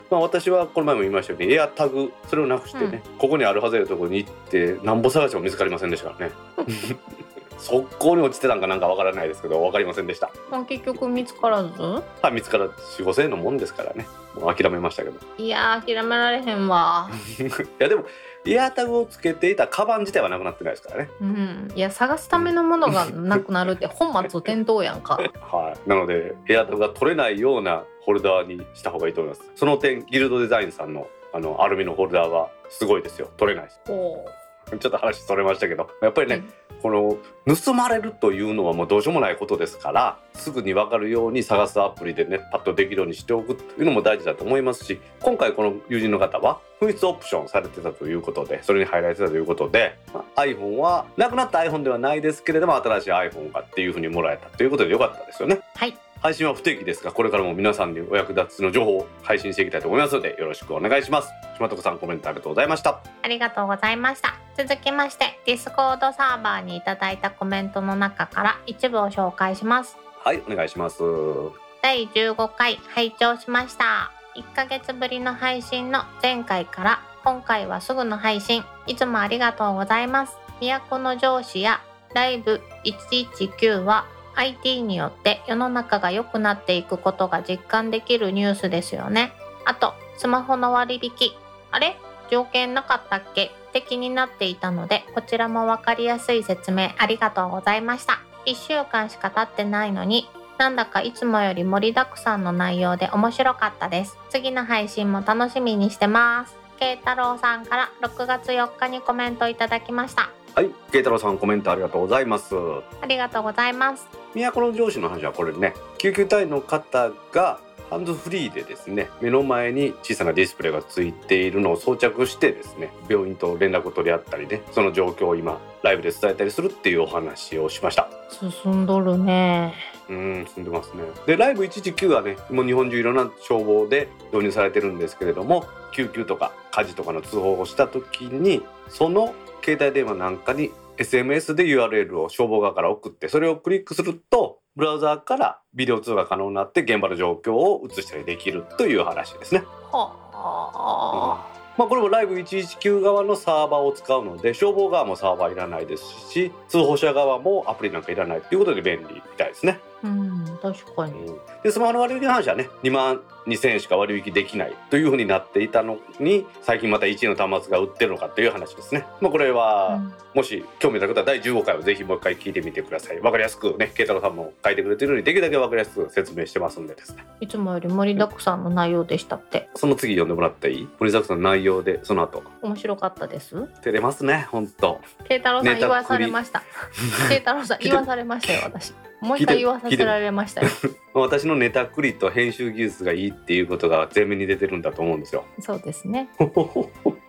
まあ、私はこの前も言いましたようにエアタグそれをなくしてね、ここにあるはずやところに行ってなんぼ探しても見つかりませんでしたからね 速攻に落ちてたんかなんかわからないですけどわかりませんでした。まあ結局見つからず？はい見つから4 5千円のもんですからね。もう諦めましたけど。いやー諦められへんわ。いやでもエアタグをつけていたカバン自体はなくなってないですからね。うん。いや探すためのものがなくなるって本末転倒やんか。はい。なのでエアタグが取れないようなホルダーにした方がいいと思います。その点ギルドデザインさんのあのアルミのホルダーはすごいですよ。取れないです。おちょっと話それましたけどやっぱりね、この盗まれるというのはもうどうしようもないことですからすぐに分かるように探すアプリでねパッとできるようにしておくというのも大事だと思いますし今回この友人の方は紛失オプションされてたということでそれに入られてたということで、まあ iPhone はなくなった iPhone ではないですけれども新しい iPhone がっていうふうにもらえたということでよかったですよね。はい配信は不定期ですがこれからも皆さんにお役立ちの情報を配信していきたいと思いますのでよろしくお願いします。島徳さんコメントありがとうございました。ありがとうございました。続きまして Discord サーバーにいただいたコメントの中から一部を紹介します。はいお願いします。第15回拝聴しました。1ヶ月ぶりの配信の前回から今回はすぐの配信。いつもありがとうございます。都の上司やライブ119は IT によって世の中が良くなっていくことが実感できるニュースですよね。あとスマホの割引。あれ？条件なかったっけ？って気になっていたのでこちらも分かりやすい説明ありがとうございました。1週間しか経ってないのになんだかいつもより盛りだくさんの内容で面白かったです。次の配信も楽しみにしてます。慶太郎さんから6月4日にコメントいただきました。はい慶太郎さんコメントありがとうございます。ありがとうございます都の上司の話はこれね救急隊の方がハンズフリーでですね目の前に小さなディスプレイがついているのを装着してですね病院と連絡を取り合ったりねその状況を今ライブで伝えたりするっていうお話をしました。進んどるね。うん進んでますね。でライブ119はねもう日本中いろんな消防で導入されてるんですけれども救急とか火事とかの通報をした時にその携帯電話なんかに SMS で URL を消防側から送ってそれをクリックするとブラウザーからビデオ通話可能になって現場の状況を映したりできるという話ですね。はあ、まあ、これもライブ119側のサーバーを使うので消防側もサーバーいらないですし通報者側もアプリなんかいらないということで便利みたいですね。うん確かに。でスマホの割引の話はね2万2000円しか割引できないというふうになっていたのに最近また1位の端末が売ってるのかという話ですね。まあ、これは、うん。もし興味のある方は第15回をぜひもう一回聞いてみてください。わかりやすくね慶太郎さんも書いてくれてるようにできるだけわかりやすく説明してますんでですね。いつもより盛りだくさんの内容でしたって。その次読んでもらっていい？森崎さんの内容でその後。面白かったです。照れますね本当慶太郎さん言わされました。慶太郎さん言わされましたよ私もう一回言わさせられましたよ私のネタクリと編集技術がいいっていうことが前面に出てるんだと思うんですよ。そうですね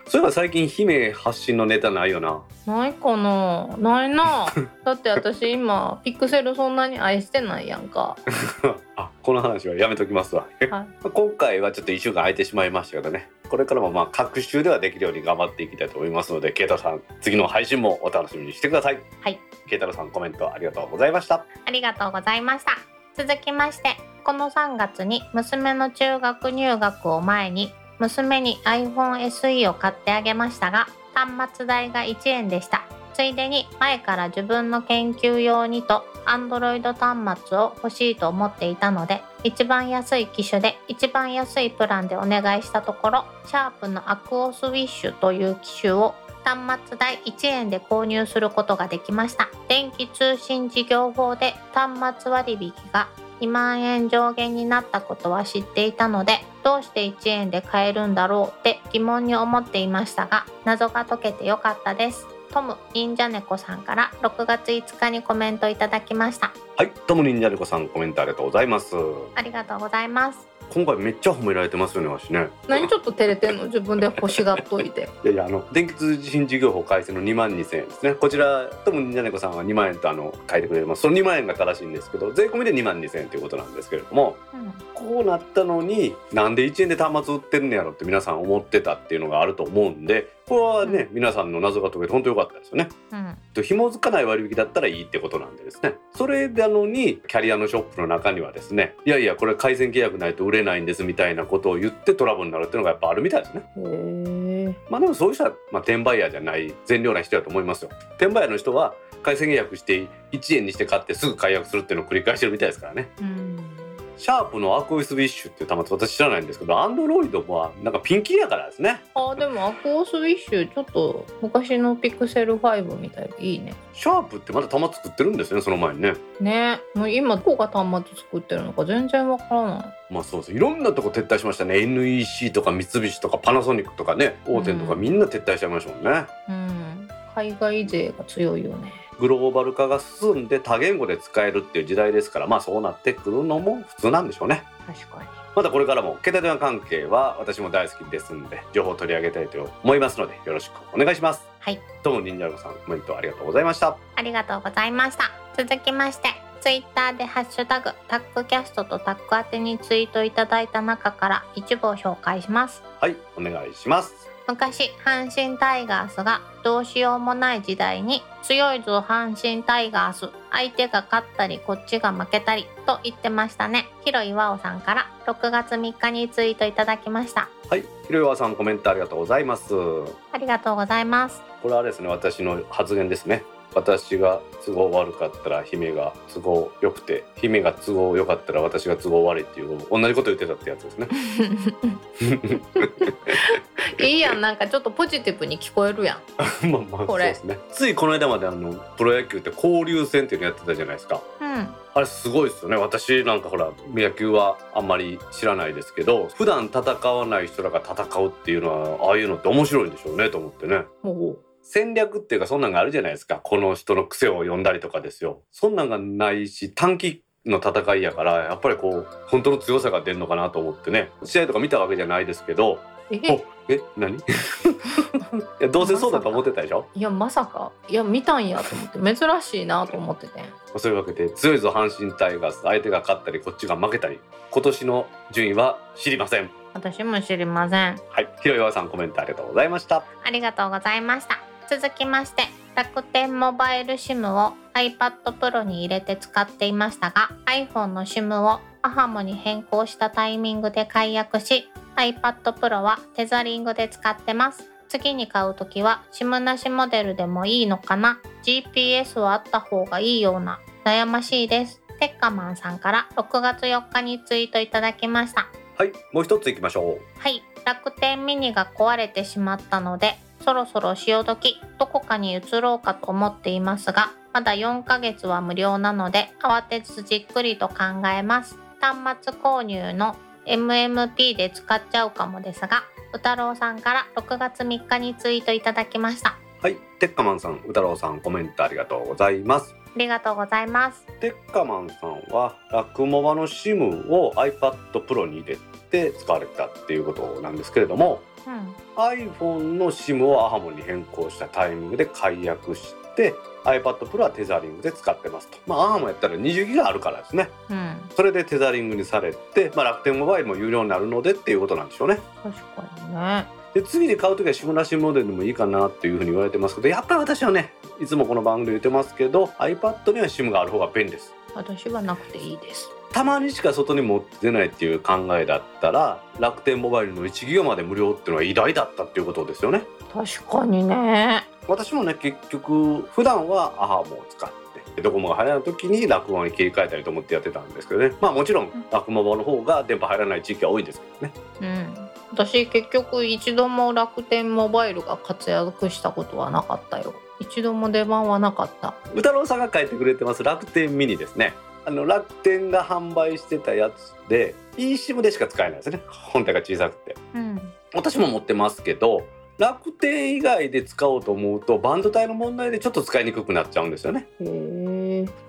そういえば最近姫発信のネタないよな。ないかな。ないな。だって私今ピクセルそんなに愛してないやんか。あこの話はやめときますわ。はい。今回はちょっと1週間空いてしまいましたけどね。これからもまあ各週ではできるように頑張っていきたいと思いますので慶太郎さん次の配信もお楽しみにしてください。はい。慶太郎さんコメントありがとうございました。ありがとうございました。続きましてこの3月に娘の中学入学を前に娘に iPhone SE を買ってあげましたが端末代が1円でした。ついでに前から自分の研究用にと Android 端末を欲しいと思っていたので一番安い機種で一番安いプランでお願いしたところシャープのアクオスウィッシュという機種を端末代1円で購入することができました。電気通信事業法で端末割引が2万円上限になったことは知っていたのでどうして1円で買えるんだろうって疑問に思っていましたが謎が解けてよかったです。トム忍者猫さんから6月5日にコメントいただきました。はいトムニンジャルコさんコメントありがとうございます。ありがとうございます今回めっちゃ褒められてますよねわしね。何ちょっと照れてんの？自分で欲しがっといて。いやいやあの電気通信事業法改正の2万2000円ですね。こちらトムニンジャ猫さんは2万円とあの書いてくれてます。その2万円が正しいんですけど税込みで2万2000円ということなんですけれどもうん。こうなったのになんで1円で端末売ってるんやろって皆さん思ってたっていうのがあると思うんでこれはね皆さんの謎が解けて本当良かったですよね。うん。と紐づかない割引だったらいいってことなんでですね。それなのにキャリアのショップの中にはですねいやいやこれ回線契約ないと売れないんですみたいなことを言ってトラブルになるっていうのがやっぱあるみたいですね。まあでもそういう人は、まあ、転売ヤーじゃない善良な人だと思いますよ。転売ヤーの人は回線契約して1円にして買ってすぐ解約するっていうのを繰り返してるみたいですからね。うんシャープの AQUOS wish っていう端末私知らないんですけど Android はなんかピンキリやからですね。あでも AQUOS wish ちょっと昔のピクセル5みたいでいいね。シャープってまだ端末作ってるんですねその前にね。ね。もう今どこが端末作ってるのか全然わからない。まあそうですいろんなとこ撤退しましたね。NEC とか三菱とかパナソニックとかね大手とかうん。みんな撤退しちゃいましたもんね、うん。海外勢が強いよねグローバル化が進んで多言語で使えるっていう時代ですからまあそうなってくるのも普通なんでしょうね。確かに。またこれからも携帯電話関係は私も大好きですんで情報を取り上げたいと思いますのでよろしくお願いします。はい。どうも忍者ロさんコメントありがとうございました。ありがとうございました。続きましてツイッターでハッシュタグタックキャストとタック宛てにツイートいただいた中から一部を紹介します。はいお願いします昔阪神タイガースがどうしようもない時代に強いぞ阪神タイガース。相手が勝ったりこっちが負けたりと言ってましたね。広岩尾さんから6月3日にツイートいただきました。はいひろよわさんコメントありがとうございます。ありがとうございます。これはですね私の発言ですね私が都合悪かったら姫が都合良くて姫が都合良かったら私が都合悪いっていう同じこと言ってたってやつですね。いいやんなんかちょっとポジティブに聞こえるやん。まあまあこれ。そうですね。ついこの間まであのプロ野球って交流戦っていうのやってたじゃないですか。うん。あれすごいですよね。私なんかほら野球はあんまり知らないですけど普段戦わない人らが戦うっていうのはああいうのって面白いんでしょうねと思ってね。おう戦略っていうかそんなんがあるじゃないですか。この人の癖を読んだりとかですよ。そんなんがないし短期の戦いやからやっぱりこう本当の強さが出るのかなと思ってね。試合とか見たわけじゃないですけど。え？おえ？何？いやどうせそうだと思ってたでしょ？いやまさか。いや見たんやと思って。珍しいなと思ってて。そういうわけで強いぞ阪神タイガース。相手が勝ったりこっちが負けたり。今年の順位は知りません。私も知りません。はい。ひろよわさんコメントありがとうございました。ありがとうございました続きまして楽天モバイル SIM を iPad Pro に入れて使っていましたが iPhone の SIM を AHAMO に変更したタイミングで解約し iPad Pro はテザリングで使ってます。次に買うときは SIM なしモデルでもいいのかな？GPS はあった方がいいような悩ましいです。テッカマンさんから6月4日にツイートいただきました。はいもう一ついきましょう。はい、楽天ミニが壊れてしまったので、そろそろ潮時、どこかに移ろうかと思っていますが、まだ4ヶ月は無料なので、慌てずじっくりと考えます。端末購入の MMP で使っちゃうかもですが、宇太郎さんから6月3日にツイートいただきました。はいテッカマンさん宇太郎さんコメントありがとうございますありがとうございます。テッカマンさんはラクモバの SIM を iPad Pro に入れて使われたっていうことなんですけれどもうん、iPhone の SIM を AHAMO に変更したタイミングで解約して iPad Pro はテザリングで使ってますと。まあ AHAMO やったら20ギガあるからですね。うん、それでテザリングにされて、まあ、楽天モバイルも有料になるのでっていうことなんでしょうね。確かにね。で次で買う時は SIM なしモデルでもいいかなっていうふうに言われてますけどやっぱり私はねいつもこの番組で言ってますけど iPad には SIM がある方が便利です。私はなくていいです。たまにしか外に持って出ないっていう考えだったら楽天モバイルの1ギガまで無料っていうのは偉大だったっていうことですよね。確かにね。私もね結局普段はアハモを使ってドコモが入らない時に楽モに切り替えたりと思ってやってたんですけどね。まあもちろんん楽モバの方が電波入らない地域は多いんですけどね。うん、私結局一度も楽天モバイルが活躍したことはなかったよ。一度も出番はなかった。宇太郎さんが書いてくれてます楽天ミニですねあの楽天が販売してたやつで eSIM でしか使えないですね。本体が小さくて。うん。私も持ってますけど楽天以外で使おうと思うとバンド帯の問題でちょっと使いにくくなっちゃうんですよね。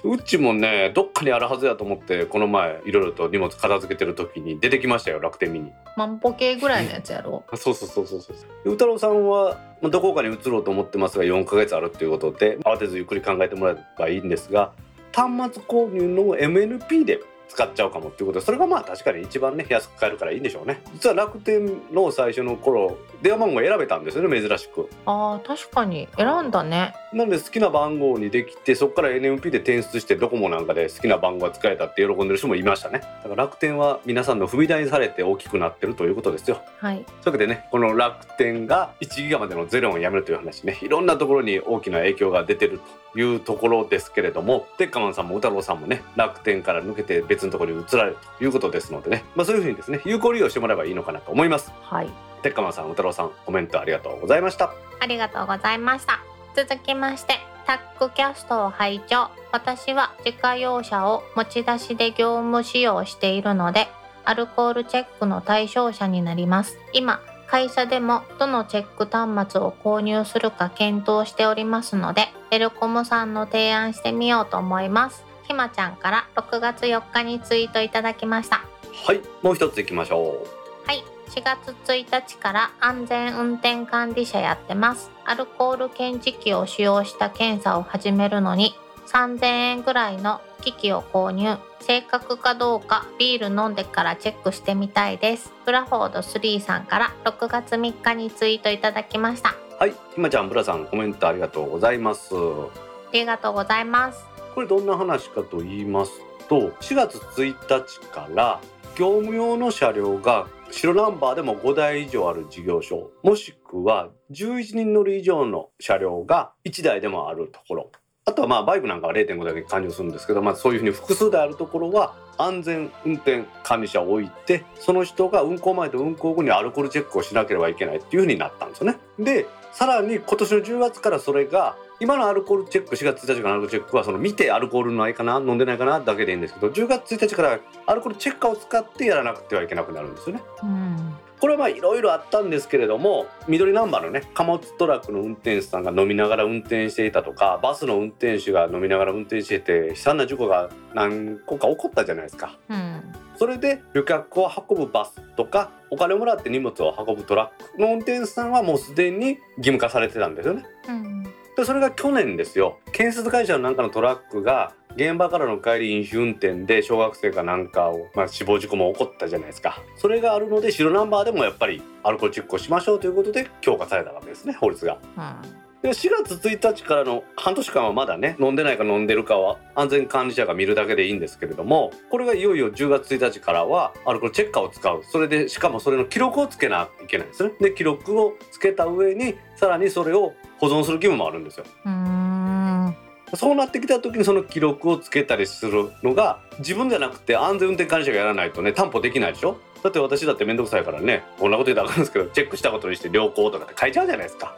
うちもねどっかにあるはずやと思ってこの前いろいろと荷物片付けてる時に出てきましたよ楽天ミニ。万歩計ぐらいのやつやろ？そうそうそうそうそう。宇太郎さんはまあどこかに移ろうと思ってますが4ヶ月あるっていうことで慌てずゆっくり考えてもらえばいいんですが端末購入の MNP で使っちゃうかもっていうことでそれがまあ確かに一番ね安く買えるからいいんでしょうね。実は楽天の最初の頃電話番号選べたんですよね珍しく。あー確かに。選んだね。なので好きな番号にできてそこから NMP で転出してドコモなんかで好きな番号が使えたって喜んでる人もいましたね。だから楽天は皆さんの踏み台にされて大きくなってるということですよ。はい。というわけでねこの楽天が1ギガまでのゼロをやめるという話ねいろんなところに大きな影響が出てるというところですけれどもテッカマンさんも歌郎さんもね楽天から抜けて別のところに移られるということですのでね、まあ、そういうふうにですね有効利用してもらえばいいのかなと思います。はい。テッカマンさん歌郎さんコメントありがとうございました。ありがとうございました。続きましてタックキャストを拝聴。私は自家用車を持ち出しで業務使用しているのでアルコールチェックの対象者になります。今会社でもどのチェック端末を購入するか検討しておりますのでエルコムさんの提案してみようと思いますひまちゃんから6月4日にツイートいただきましたはいもう一ついきましょはい、4月1日から安全運転管理者やってます。アルコール検知器を使用した検査を始めるのに3000円ぐらいの機器を購入。正確かどうかビール飲んでからチェックしてみたいです。ブラフォード3さんから6月3日にツイートいただきました。うはいひまちゃんブラさんコメントありがとうございますありがとうございます。これどんな話かと言いますと4月1日から業務用の車両が白ナンバーでも5台以上ある事業所もしくは11人乗り以上の車両が1台でもあるところあとはまあバイクなんかは0.5だけ加入するんですけど、まあ、そういうふうに複数台あるところは安全運転管理者を置いてその人が運行前と運行後にアルコールチェックをしなければいけないっていうふうになったんですよね。でさらに今年の10月からそれが今のアルコールチェック4月1日からのアルコールチェックはその見てアルコールないかな飲んでないかなだけでいいんですけど10月1日からアルコールチェッカーを使ってやらなくてはいけなくなるんですよね。うん。これはまあいろいろあったんですけれども緑ナンバーのね貨物トラックの運転手さんが飲みながら運転していたとかバスの運転手が飲みながら運転していて悲惨な事故が何個か起こったじゃないですか。うん。それで旅客を運ぶバスとかお金をもらって荷物を運ぶトラックの運転手さんはもうすでに義務化されてたんですよね。うん。でそれが去年ですよ建設会社のなんかのトラックが現場からの帰り飲酒運転で小学生かなんかを、まあ、死亡事故も起こったじゃないですかそれがあるので白ナンバーでもやっぱりアルコールチェックをしましょうということで強化されたわけですね法律が。うん。で4月1日からの半年間はまだね飲んでないか飲んでるかは安全管理者が見るだけでいいんですけれどもこれがいよいよ10月1日からはアルコールチェッカーを使うそれでしかもそれの記録をつけなきゃいけないんですねで記録をつけた上にさらにそれを保存する義務もあるんですようん。そうなってきた時にその記録をつけたりするのが自分じゃなくて安全運転管理者がやらないとね担保できないでしょ？だって私だって面倒くさいからねこんなこと言ったらあかんですけどチェックしたことにして良好とかって書いちゃうじゃないですか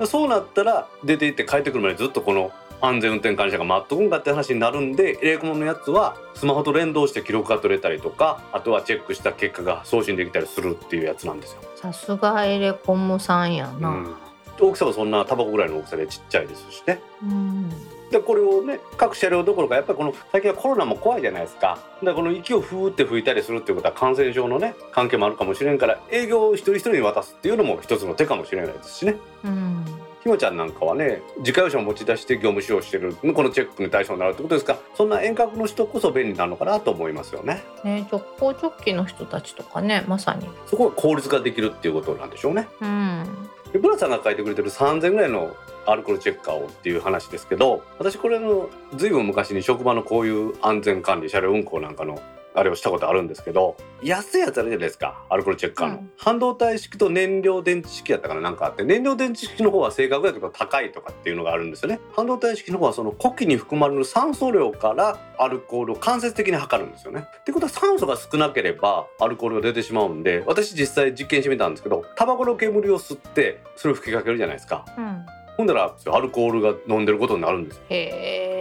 うん。そうなったら出て行って帰ってくるまでずっとこの安全運転管理者が待っとくんかって話になるんでエレコムのやつはスマホと連動して記録が取れたりとかあとはチェックした結果が送信できたりするっていうやつなんですよ。さすがエレコムさんやな。うん、大きさはそんなタバコぐらいの大きさでちっちゃいですしね。うん。でこれをね各車両どころかやっぱりこの最近はコロナも怖いじゃないですかだからこの息をふーって吹いたりするっていうことは感染症のね関係もあるかもしれんから営業を一人一人に渡すっていうのも一つの手かもしれないですしねうん。ひもちゃんなんかはね自家用車を持ち出して業務使用してるこのチェックに対象になるってことですからそんな遠隔の人こそ便利なのかなと思いますよねね、直行直帰の人たちとかね、まさに。そこが効率化できるっていうことなんでしょうねうん。でブラさんが書いてくれてる3000ぐらいのアルコールチェッカーをっていう話ですけど私これのずいぶん昔に職場のこういう安全管理車両運行なんかのあれをしたことあるんですけど安いやつあるじゃないですか。アルコールチェッカーの、うん。半導体式と燃料電池式やったかななんかあって。燃料電池式の方は正確やとか高いとかっていうのがあるんですよね。半導体式の方はその呼気に含まれる酸素量からアルコールを間接的に測るんですよね。ってことは酸素が少なければアルコールが出てしまうんで私実際実験してみたんですけどタバコの煙を吸ってそれを吹きかけるじゃないですか。うん。ほんだらアルコールが飲んでることになるんですよ。へえ。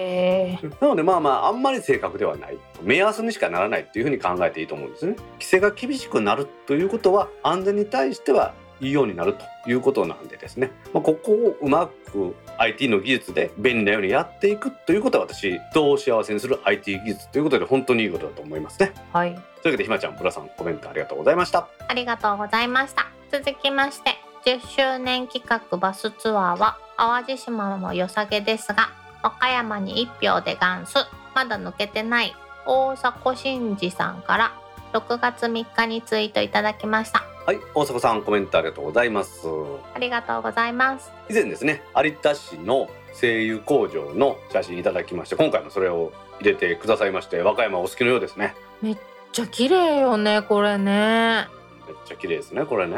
なのでまあまああんまり正確ではない。目安にしかならないっていうふうに考えていいと思うんですね。規制が厳しくなるということは安全に対してはいいようになるということなんでですね、まあ、ここをうまく IT の技術で便利なようにやっていくということは私人を幸せにする IT 技術ということで本当にいいことだと思いますね。はい。というわけでひまちゃんブラさんコメントありがとうございました。ありがとうございました。続きまして、10周年企画バスツアーは、淡路島も良さげですが、和歌山に1票でガンス、まだ抜けてない。大迫真二さんから。6月3日にツイートいただきました。はい大迫さんコメントありがとうございます。ありがとうございます。以前ですね有田市の声優工場の写真いただきまして今回もそれを入れてくださいまして和歌山お好きのようですね。めっちゃ綺麗よねこれね。めっちゃ綺麗ですねこれね。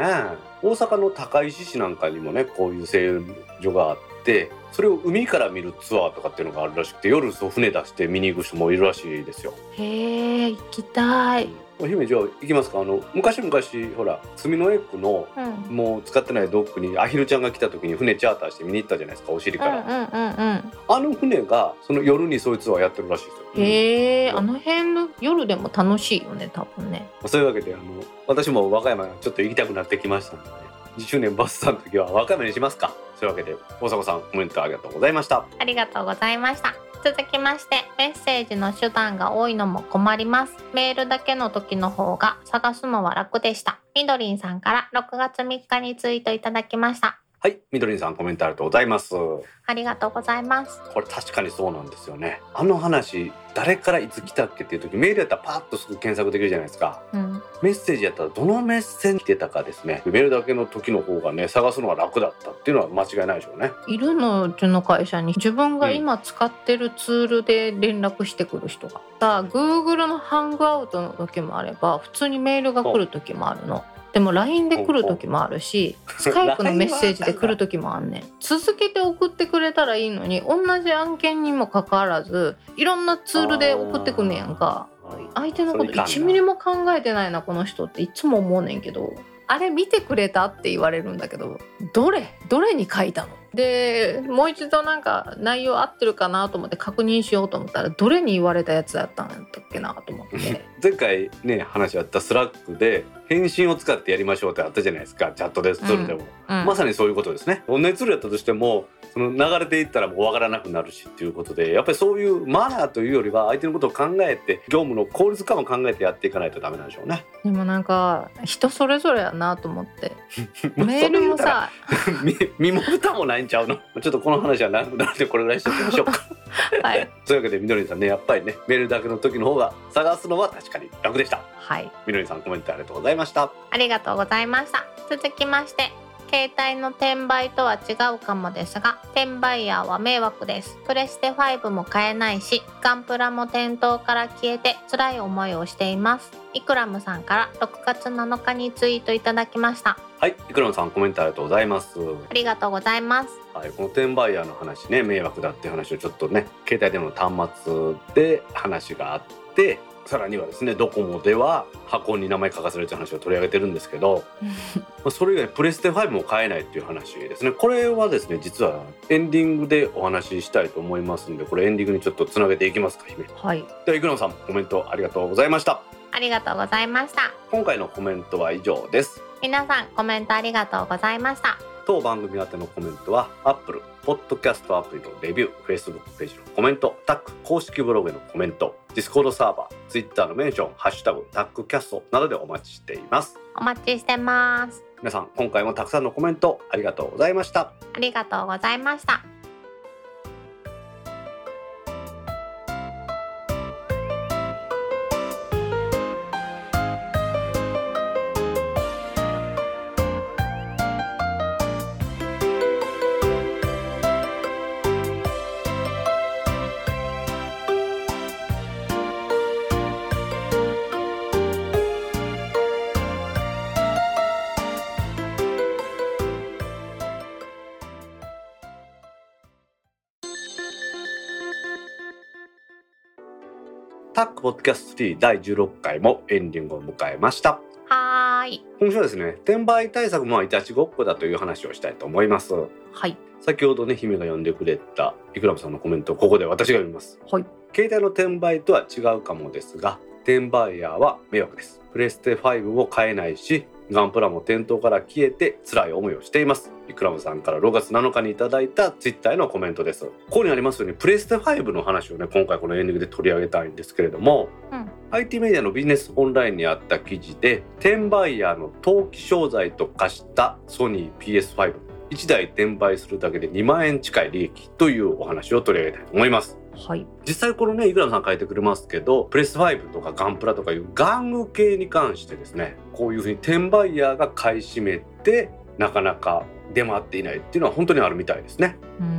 大阪の高石市なんかにもねこういう声優所があってそれを海から見るツアーとかっていうのがあるらしくて夜そう船出して見に行く人もいるらしいですよ。へえ行きたい。お姫じゃあ行きますか？あの昔々ほら住のエ区のうん。もう使ってないドックにアヒルちゃんが来た時に船チャーターして見に行ったじゃないですかお尻から、うんうんうんうん。あの船がその夜にそういうツアーやってるらしいですよ、へえあの辺の夜でも楽しいよね多分ね。そういうわけであの私も和歌山ちょっと行きたくなってきましたので、ね、10周年バスさんの時はわかめにしますか。というわけで大迫さんコメントありがとうございました。ありがとうございました。続きましてメッセージの手段が多いのも困ります。メールだけの時の方が探すのは楽でした。みどりんさんから6月3日にツイートいただきました。はいみどりんさんコメントありがとうございます。こありがとうございます。れ確かにそうなんですよね。あの話誰からいつ来たっけっていう時メールやったらパッとすぐ検索できるじゃないですか。うん。メッセージやったらどのメッセージ来てたかですね。メールだけの時の方がね探すのが楽だったっていうのは間違いないでしょうね。いるのうちの会社に。自分が今使ってるツールで連絡してくる人が、さあ Google のハングアウトの時もあれば普通にメールが来る時もあるのでも LINE で来る時もあるしスカイプのメッセージで来る時もあんねん。続けて送ってくれたらいいのに同じ案件にもかかわらずいろんなツールで送ってくんねやんか。相手のことそれいかんな1ミリも考えてないなこの人っていつも思うねんけどあれ見てくれたって言われるんだけどどれ？どれに書いたの？でもう一度なんか内容合ってるかなと思って確認しようと思ったらどれに言われたやつだったんだっけなと思って。前回ね話あった Slack で返信を使ってやりましょうってあったじゃないですかチャットでツールでも、うんまさにそういうことですね。同じツールやったとしてもその流れていったらもう分からなくなるしっていうことでやっぱりそういうマナーというよりは相手のことを考えて業務の効率化も考えてやっていかないとダメなんでしょうね。でもなんか人それぞれやなと思って。メールもさ。身身も蓋もないんちゃうの？ちょっとこの話は長くなるのでこれぐらいにしておきましょうか。はい。そういうわけでみどりんさんねやっぱりねメールだけの時の方が探すのは確かに楽でした。はい。みどりんさんコメントありがとうございました。ありがとうございました。続きまして携帯の転売とは違うかもですが転売ヤーは迷惑です。プレステ5も買えないしガンプラも店頭から消えて辛い思いをしています。イクラムさんから6月7日にツイートいただきました。はいいくらのさんコメントありがとうございます。ありがとうございます。はい、この転売ヤーの話ね迷惑だっていう話をちょっとね携帯電話の端末で話があってさらにはですねドコモでは箱に名前書かされてる話を取り上げてるんですけど、まあそれ以外プレステ5も買えないっていう話ですねこれはですね実はエンディングでお話ししたいと思いますんでこれエンディングにちょっとつなげていきますか姫。はい。ではイクランさんコメントありがとうございました。ありがとうございました。今回のコメントは以上です。皆さんコメントありがとうございました当番組宛てのコメントは Apple、Podcast アプリのレビュー、Facebook ページのコメント、タック公式ブログへのコメント、Discord サーバー、Twitter のメンション、ハッシュタグ、タックキャストなどでお待ちしています。お待ちしてます皆さん、今回もたくさんのコメントありがとうございました。ありがとうございましたポッドキャスト3第16回もエンディングを迎えました。はーい今週はですね、転売対策もいたちごっこだという話をしたいと思います。はい先ほどね、姫が読んでくれたイクラムさんのコメントをここで私が読みます。はい携帯の転売とは違うかもですが転売ヤーは迷惑ですプレステ5を買えないしガンプラも店頭から消えて辛い思いをしています。イクラムさんから6月7日にいただいたツイッターへのコメントです。ここにありますようにプレステ5の話をね今回このエンディングで取り上げたいんですけれども、うん。IT メディアのビジネスオンラインにあった記事で転売ヤーの投機商材と化したソニー PS5 1台転売するだけで2万円近い利益というお話を取り上げたいと思いますはい。実際このねイグラムさん書いてくれますけどプレス5とかガンプラとかいう玩具系に関してですねこういうふうに転売ヤーが買い占めてなかなか出回っていないっていうのは本当にあるみたいですね。うん。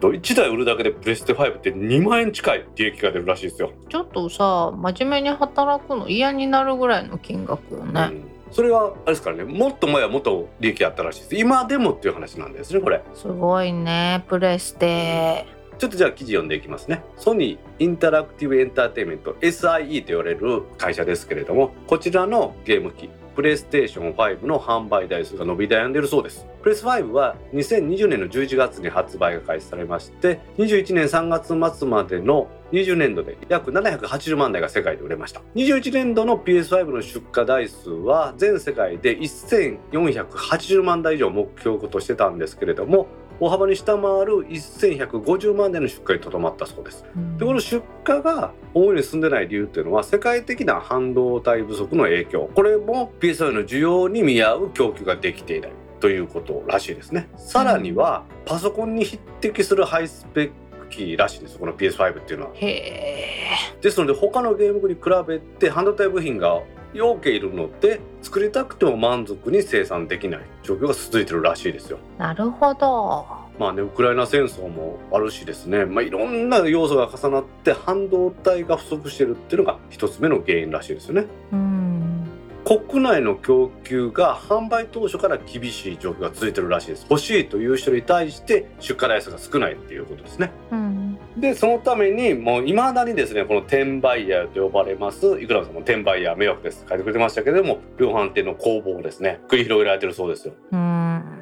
1台売るだけでプレステ5って2万円近い利益が出るらしいですよ。ちょっとさ、真面目に働くの嫌になるぐらいの金額よね。うんそれはあれですからねもっと前はもっと利益あったらしいです今でもっていう話なんですねこれすごいね、プレステ。ちょっとじゃあ記事読んでいきますね。ソニーインタラクティブエンターテイメント SIE と言われる会社ですけれどもこちらのゲーム機プレイステーション5の販売台数が伸び悩んでいるそうです。プレス5は2020年の11月に発売が開始されまして21年3月末までの20年度で約780万台が世界で売れました。21年度の PS5 の出荷台数は全世界で1480万台以上目標としてたんですけれども大幅に下回る1150万台の出荷にとどまったそうです。でこの出荷が思うように進んでない理由っていうのは世界的な半導体不足の影響。これも PS5 の需要に見合う供給ができていないということらしいですね。さらにはパソコンに匹敵するハイスペック機らしいんです。この PS5 っていうのは。へえ。ですので他のゲーム機に比べて半導体部品が多けいるので作りたくても満足に生産できない状況が続いてるらしいですよなるほど。まあね、ウクライナ戦争もあるしですね、まあ、いろんな要素が重なって半導体が不足してるっていうのが一つ目の原因らしいですよね。うん。国内の供給が販売当初から厳しい状況が続いてるらしいです。欲しいという人に対して出荷台数が少ないっていうことですね。うん。で、そのためにもう未だにですね、この転売ヤーと呼ばれます、いくらさんも転売ヤー迷惑です。書いてくれてましたけれども、量販店の攻防ですね、繰り広げられてるそうですよ。うん。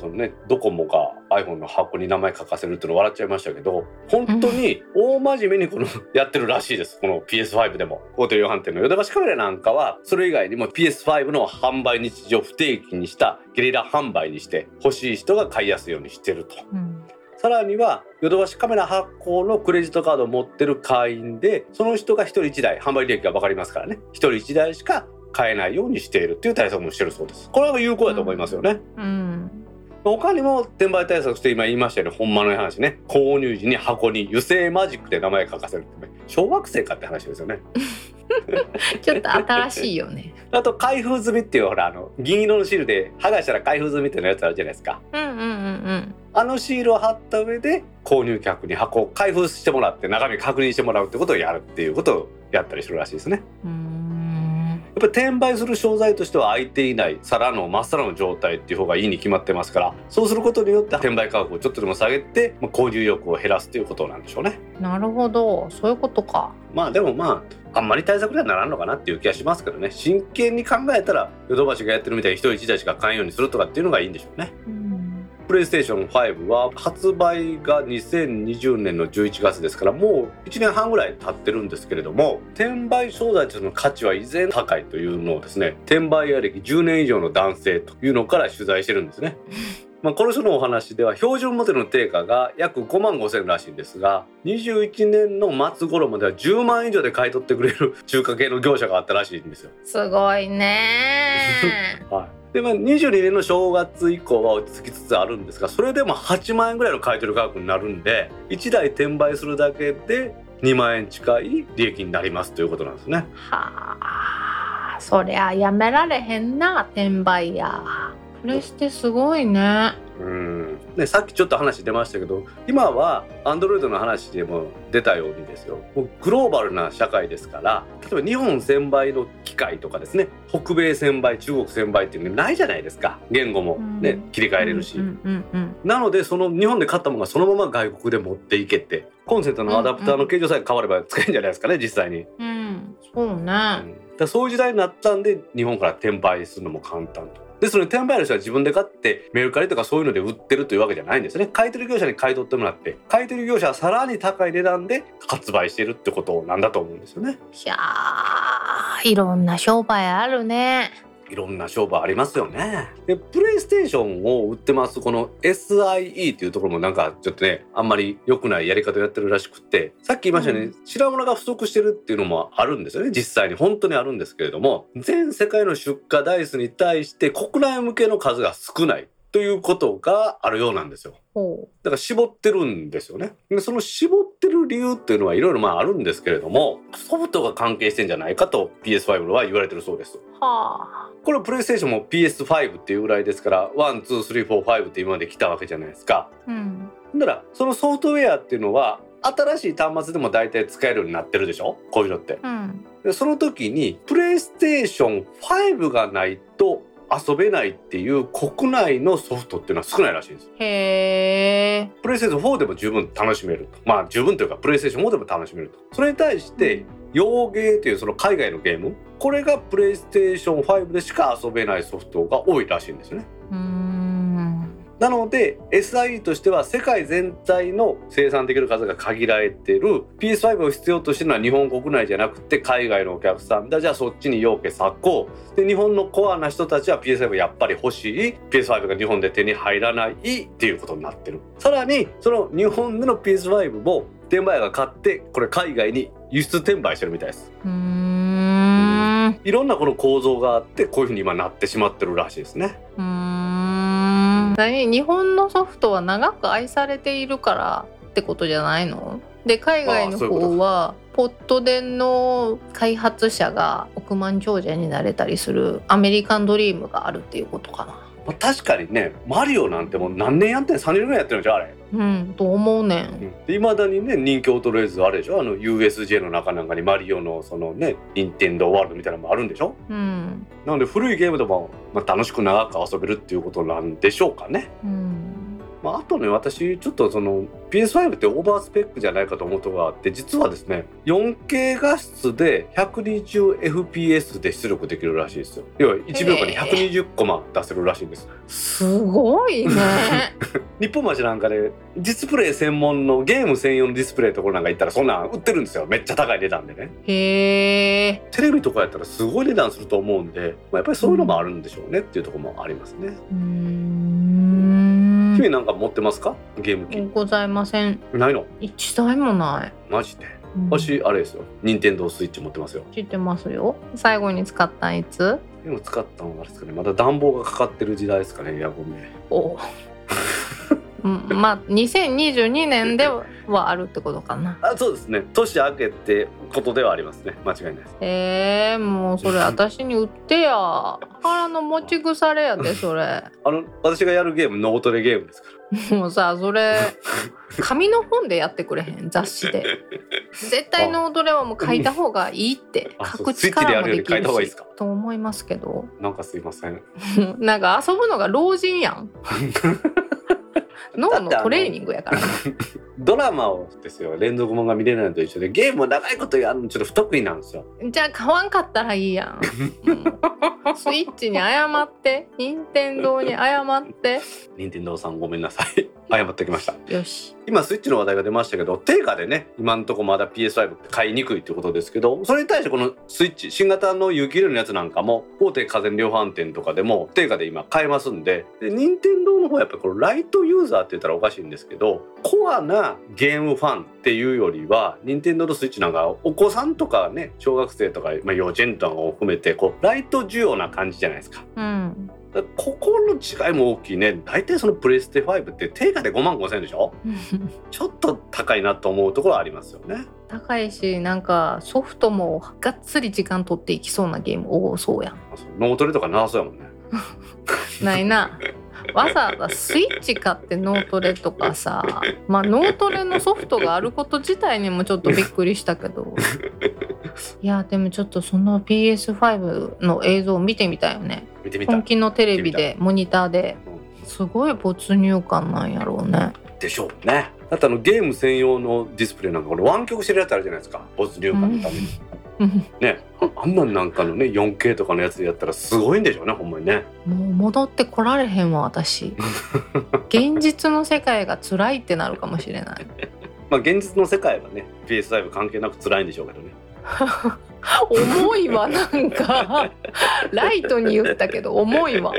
まあそのね、ドコモが iPhone の箱に名前書かせるっていうの笑っちゃいましたけど本当に大真面目にこの やってるらしいです。この PS5 でも。大手量販店のヨドバシカメラなんかはそれ以外にも PS5 の販売日時を不定期にしたゲリラ販売にして欲しい人が買いやすいようにしてると。うん。さらにはヨドバシカメラ発行のクレジットカードを持ってる会員でその人が1人1台販売利益が分かりますからね。1人1台しか買えないようにしているっていう対策もしてるそうです。これは有効だと思いますよね、うん。他にも転売対策して今言いましたよねほんまの話ね。購入時に箱に油性マジックで名前書かせるってね。小学生かって話ですよね。ちょっと新しいよね。あと開封済みっていうほらあの銀色のシールで剥がしたら開封済みってのやつあるじゃないですか。うんうんうん。あのシールを貼った上で購入客に箱を開封してもらって中身確認してもらうってことをやるっていうことをやったりするらしいですね。うん。うん。やっぱり転売する商材としては空いていない皿のまっさらの状態っていう方がいいに決まってますからそうすることによって転売価格をちょっとでも下げて、まあ、購入欲を減らすということなんでしょうねなるほど。そういうことか。まあでもまああんまり対策にはならんのかなっていう気がしますけどね真剣に考えたらヨドバシがやってるみたいに一人一台しか買えんようにするとかっていうのがいいんでしょうねうん。プレイステーション5は発売が2020年の11月ですからもう1年半ぐらい経ってるんですけれども転売商材としての価値は依然高いというのをですね転売屋歴10年以上の男性というのから取材してるんですね。まあ、この人のお話では標準モデルの定価が約5万5千らしいんですが21年の末頃までは10万以上で買い取ってくれる中華系の業者があったらしいんですよ。すごいね。はい、でまあ22年の正月以降は落ち着きつつあるんですがそれでも8万円ぐらいの買い取り価格になるんで1台転売するだけで2万円近い利益になりますということなんですね。はあ。そりゃやめられへんな、転売や。プレステすごいね。うんね、さっきちょっと話出ましたけど今はアンドロイドの話でも出たようにですよもうグローバルな社会ですから例えば日本1000倍の機械とかですね北米1000倍中国1000倍っていうのないじゃないですか言語もね、うん切り替えれるし。なのでその日本で買ったものがそのまま外国で持っていけてコンセントのアダプターの形状さえ変われば使えるんじゃないですかね実際に、うん。うん。そうね。うん、だそういう時代になったんで日本から転売するのも簡単と。でその転売の人は自分で買ってメルカリとかそういうので売ってるというわけじゃないんですね買い取り業者に買い取ってもらって買い取り業者はさらに高い値段で発売してるってことなんだと思うんですよねいやーいろんな商売あるね。いろんな商売ありますよね。で、プレイステーションを売ってます、この SIE っていうところもなんかちょっとね、あんまり良くないやり方をやってるらしくって、さっき言いましたよね、う品物が不足してるっていうのもあるんですよね、実際に。本当にあるんですけれども、全世界の出荷台数に対して国内向けの数が少ない。ということがあるようなんですよ。ほだから絞ってるんですよね。でその絞ってる理由っていうのはいろいろまああるんですけれども、ソフトが関係してんじゃないかと PS5 は言われてるそうです。う。はあ。これプレイステーションも PS5 っていうぐらいですから、1、2、3、4、5って今まで来たわけじゃないですか。うん。だからそのソフトウェアっていうのは新しい端末でも大体使えるようになってるでしょ？こういうのって。うん。でその時にプレイステーション5がないと遊べないっていう国内のソフトっていうのは少ないらしいんです。へえ。プレイステーション4でも十分楽しめると。まあ十分というかプレイステーション4でも楽しめると。それに対して洋ゲーというその海外のゲームこれがプレイステーション5でしか遊べないソフトが多いらしいんですよね。うーん。なので SIE としては世界全体の生産できる数が限られてる。PS5 を必要としてるのは日本国内じゃなくて海外のお客さんだ。じゃあそっちに要件殺向で日本のコアな人たちは PS5 やっぱり欲しい。PS5 が日本で手に入らない。っていうことになってる。さらにその日本での PS5 も転売屋が買ってこれ海外に輸出転売してるみたいです。うーん。いろんなこの構造があってこういうふうに今なってしまってるらしいですね。うーん。何日本のソフトは長く愛されているからってことじゃないので海外の方はポットでの開発者が億万長者になれたりするアメリカンドリームがあるっていうことかな。まあ確かにねマリオなんてもう何年やってん3年ぐらいやってるんじゃんあれうん、と思うねん。いまだにね人気劣れずあれでしょあの USJ の中なんかにマリオのそのね任天堂ワールドみたいなのもあるんでしょ？うん。なので古いゲームでも、まあ、楽しく長く遊べるっていうことなんでしょうかね。うん。まあ、あとね私ちょっとその PS5 ってオーバースペックじゃないかと思うとこがあって実はですね 4K 画質で 120fps で出力できるらしいですよ要は1秒間に120コマ出せるらしいんです、すごいね。日本町なんかでディスプレイ専門のゲーム専用のディスプレイのところなんか行ったらそんなん売ってるんですよめっちゃ高い値段でねへえ。テレビとかやったらすごい値段すると思うんで、まあ、やっぱりそういうのもあるんでしょうねっていうところもありますね。うーん。君なんか持ってますか？ゲーム機、ございません。ないの？一台もない。マジで？うん。私あれですよ。任天堂スイッチ持ってますよ。知ってますよ。最後に使ったいつ？でも使ったのはあれですかね。まだ暖房がかかってる時代ですかね。エアコンでお。うんまあ2022年ではあるってことかな。あそうですね。年明けてことではありますね。間違いないです。えー、もうそれ私に売ってや。腹の持ち腐れやでそれ。あの私がやるゲーム脳トレゲームですから。もうさそれ紙の本でやってくれへん？雑誌で。絶対脳トレはもう書いた方がいいって。書く力もできるし。と思いますけど。なんかすいません。なんか遊ぶのが老人やん 脳のトレーニングやから。ドラマをですよ連続ものが見れないのと一緒でゲームを長いことやるのちょっと不得意なんですよ。じゃあ買わんかったらいいやん、うん。スイッチに謝って任天堂に謝って。任天堂さんごめんなさい。謝ってきました。よし今スイッチの話題が出ましたけど定価でね今んとこまだ PS5 って買いにくいってことですけどそれに対してこのスイッチ新型の有機リレーのやつなんかも大手家電量販店とかでも定価で今買えますんでで任天堂の方はやっぱりこのライトユーザーって言ったらおかしいんですけどコアなゲームファンっていうよりは任天堂のスイッチなんかお子さんとかね小学生とか、まあ、幼稚園とかを含めてこうライト需要な感じじゃないですか。うんここの違いも大きいね。大体そのプレステ5って定価で5万5千円でしょ？ちょっと高いなと思うところはありますよね。高いしなんかソフトもがっつり時間取っていきそうなゲーム多そうやん。脳トレとか長そうやもんね。ないな。わざわざスイッチ買って脳トレとかさ。まあ脳トレのソフトがあること自体にもちょっとびっくりしたけど いやでもちょっとその PS5 の映像を見てみたいよね見てみたい。本気のテレビでモニターでうすごい没入感なんやろうねんでしょうね。だってあのゲーム専用のディスプレイなんかこれ湾曲してるやつあるじゃないですか。没入感のために。うんねああんなんなんかのね 4K とかのやつでやったらすごいんでしょうねほんまにね。もう戻ってこられへんわ私 現実の世界が辛いってなるかもしれないまあ現実の世界はね PS5 関係なく辛いんでしょうけどね。重いわなんか。ライトに言ったけど重いわ。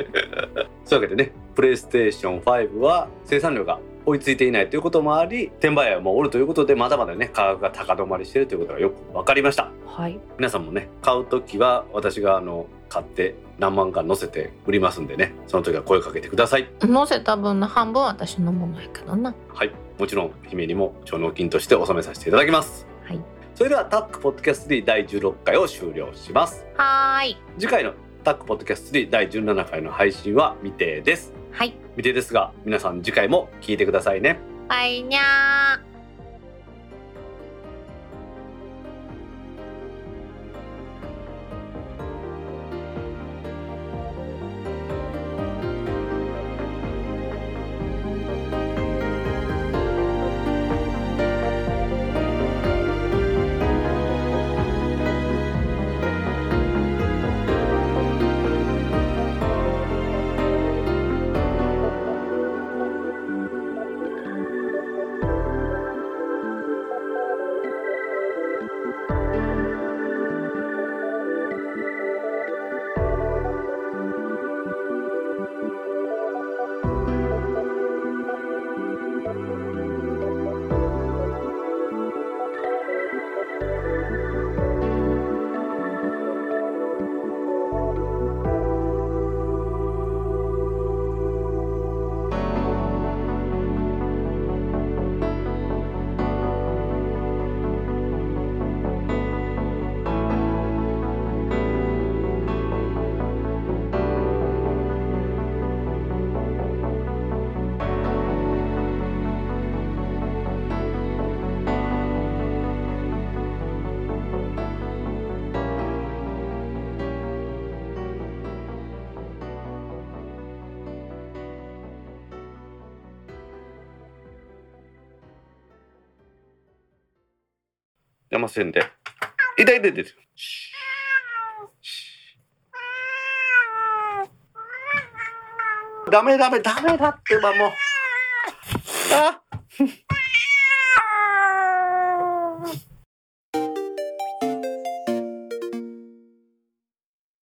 そういうわけでねプレイステーション5は生産量が追いついていないということもあり転売屋もおるということでまだまだね価格が高止まりしているということがよく分かりました。はい。皆さんもね買う時は私があの買って何万か載せて売りますんでねその時は声かけてください。乗せた分の半分は私のものやけどな。はい。もちろん姫にも貯納金として納めさせていただきます。はいそれではタックポッドキャスト3第16回を終了します。はーい。次回のタックポッドキャスト3第17回の配信は未定です。はい。未定ですが皆さん次回も聞いてくださいね。バイニャーせんで。痛い痛い痛い。ダメダメダメだってばもう。あ。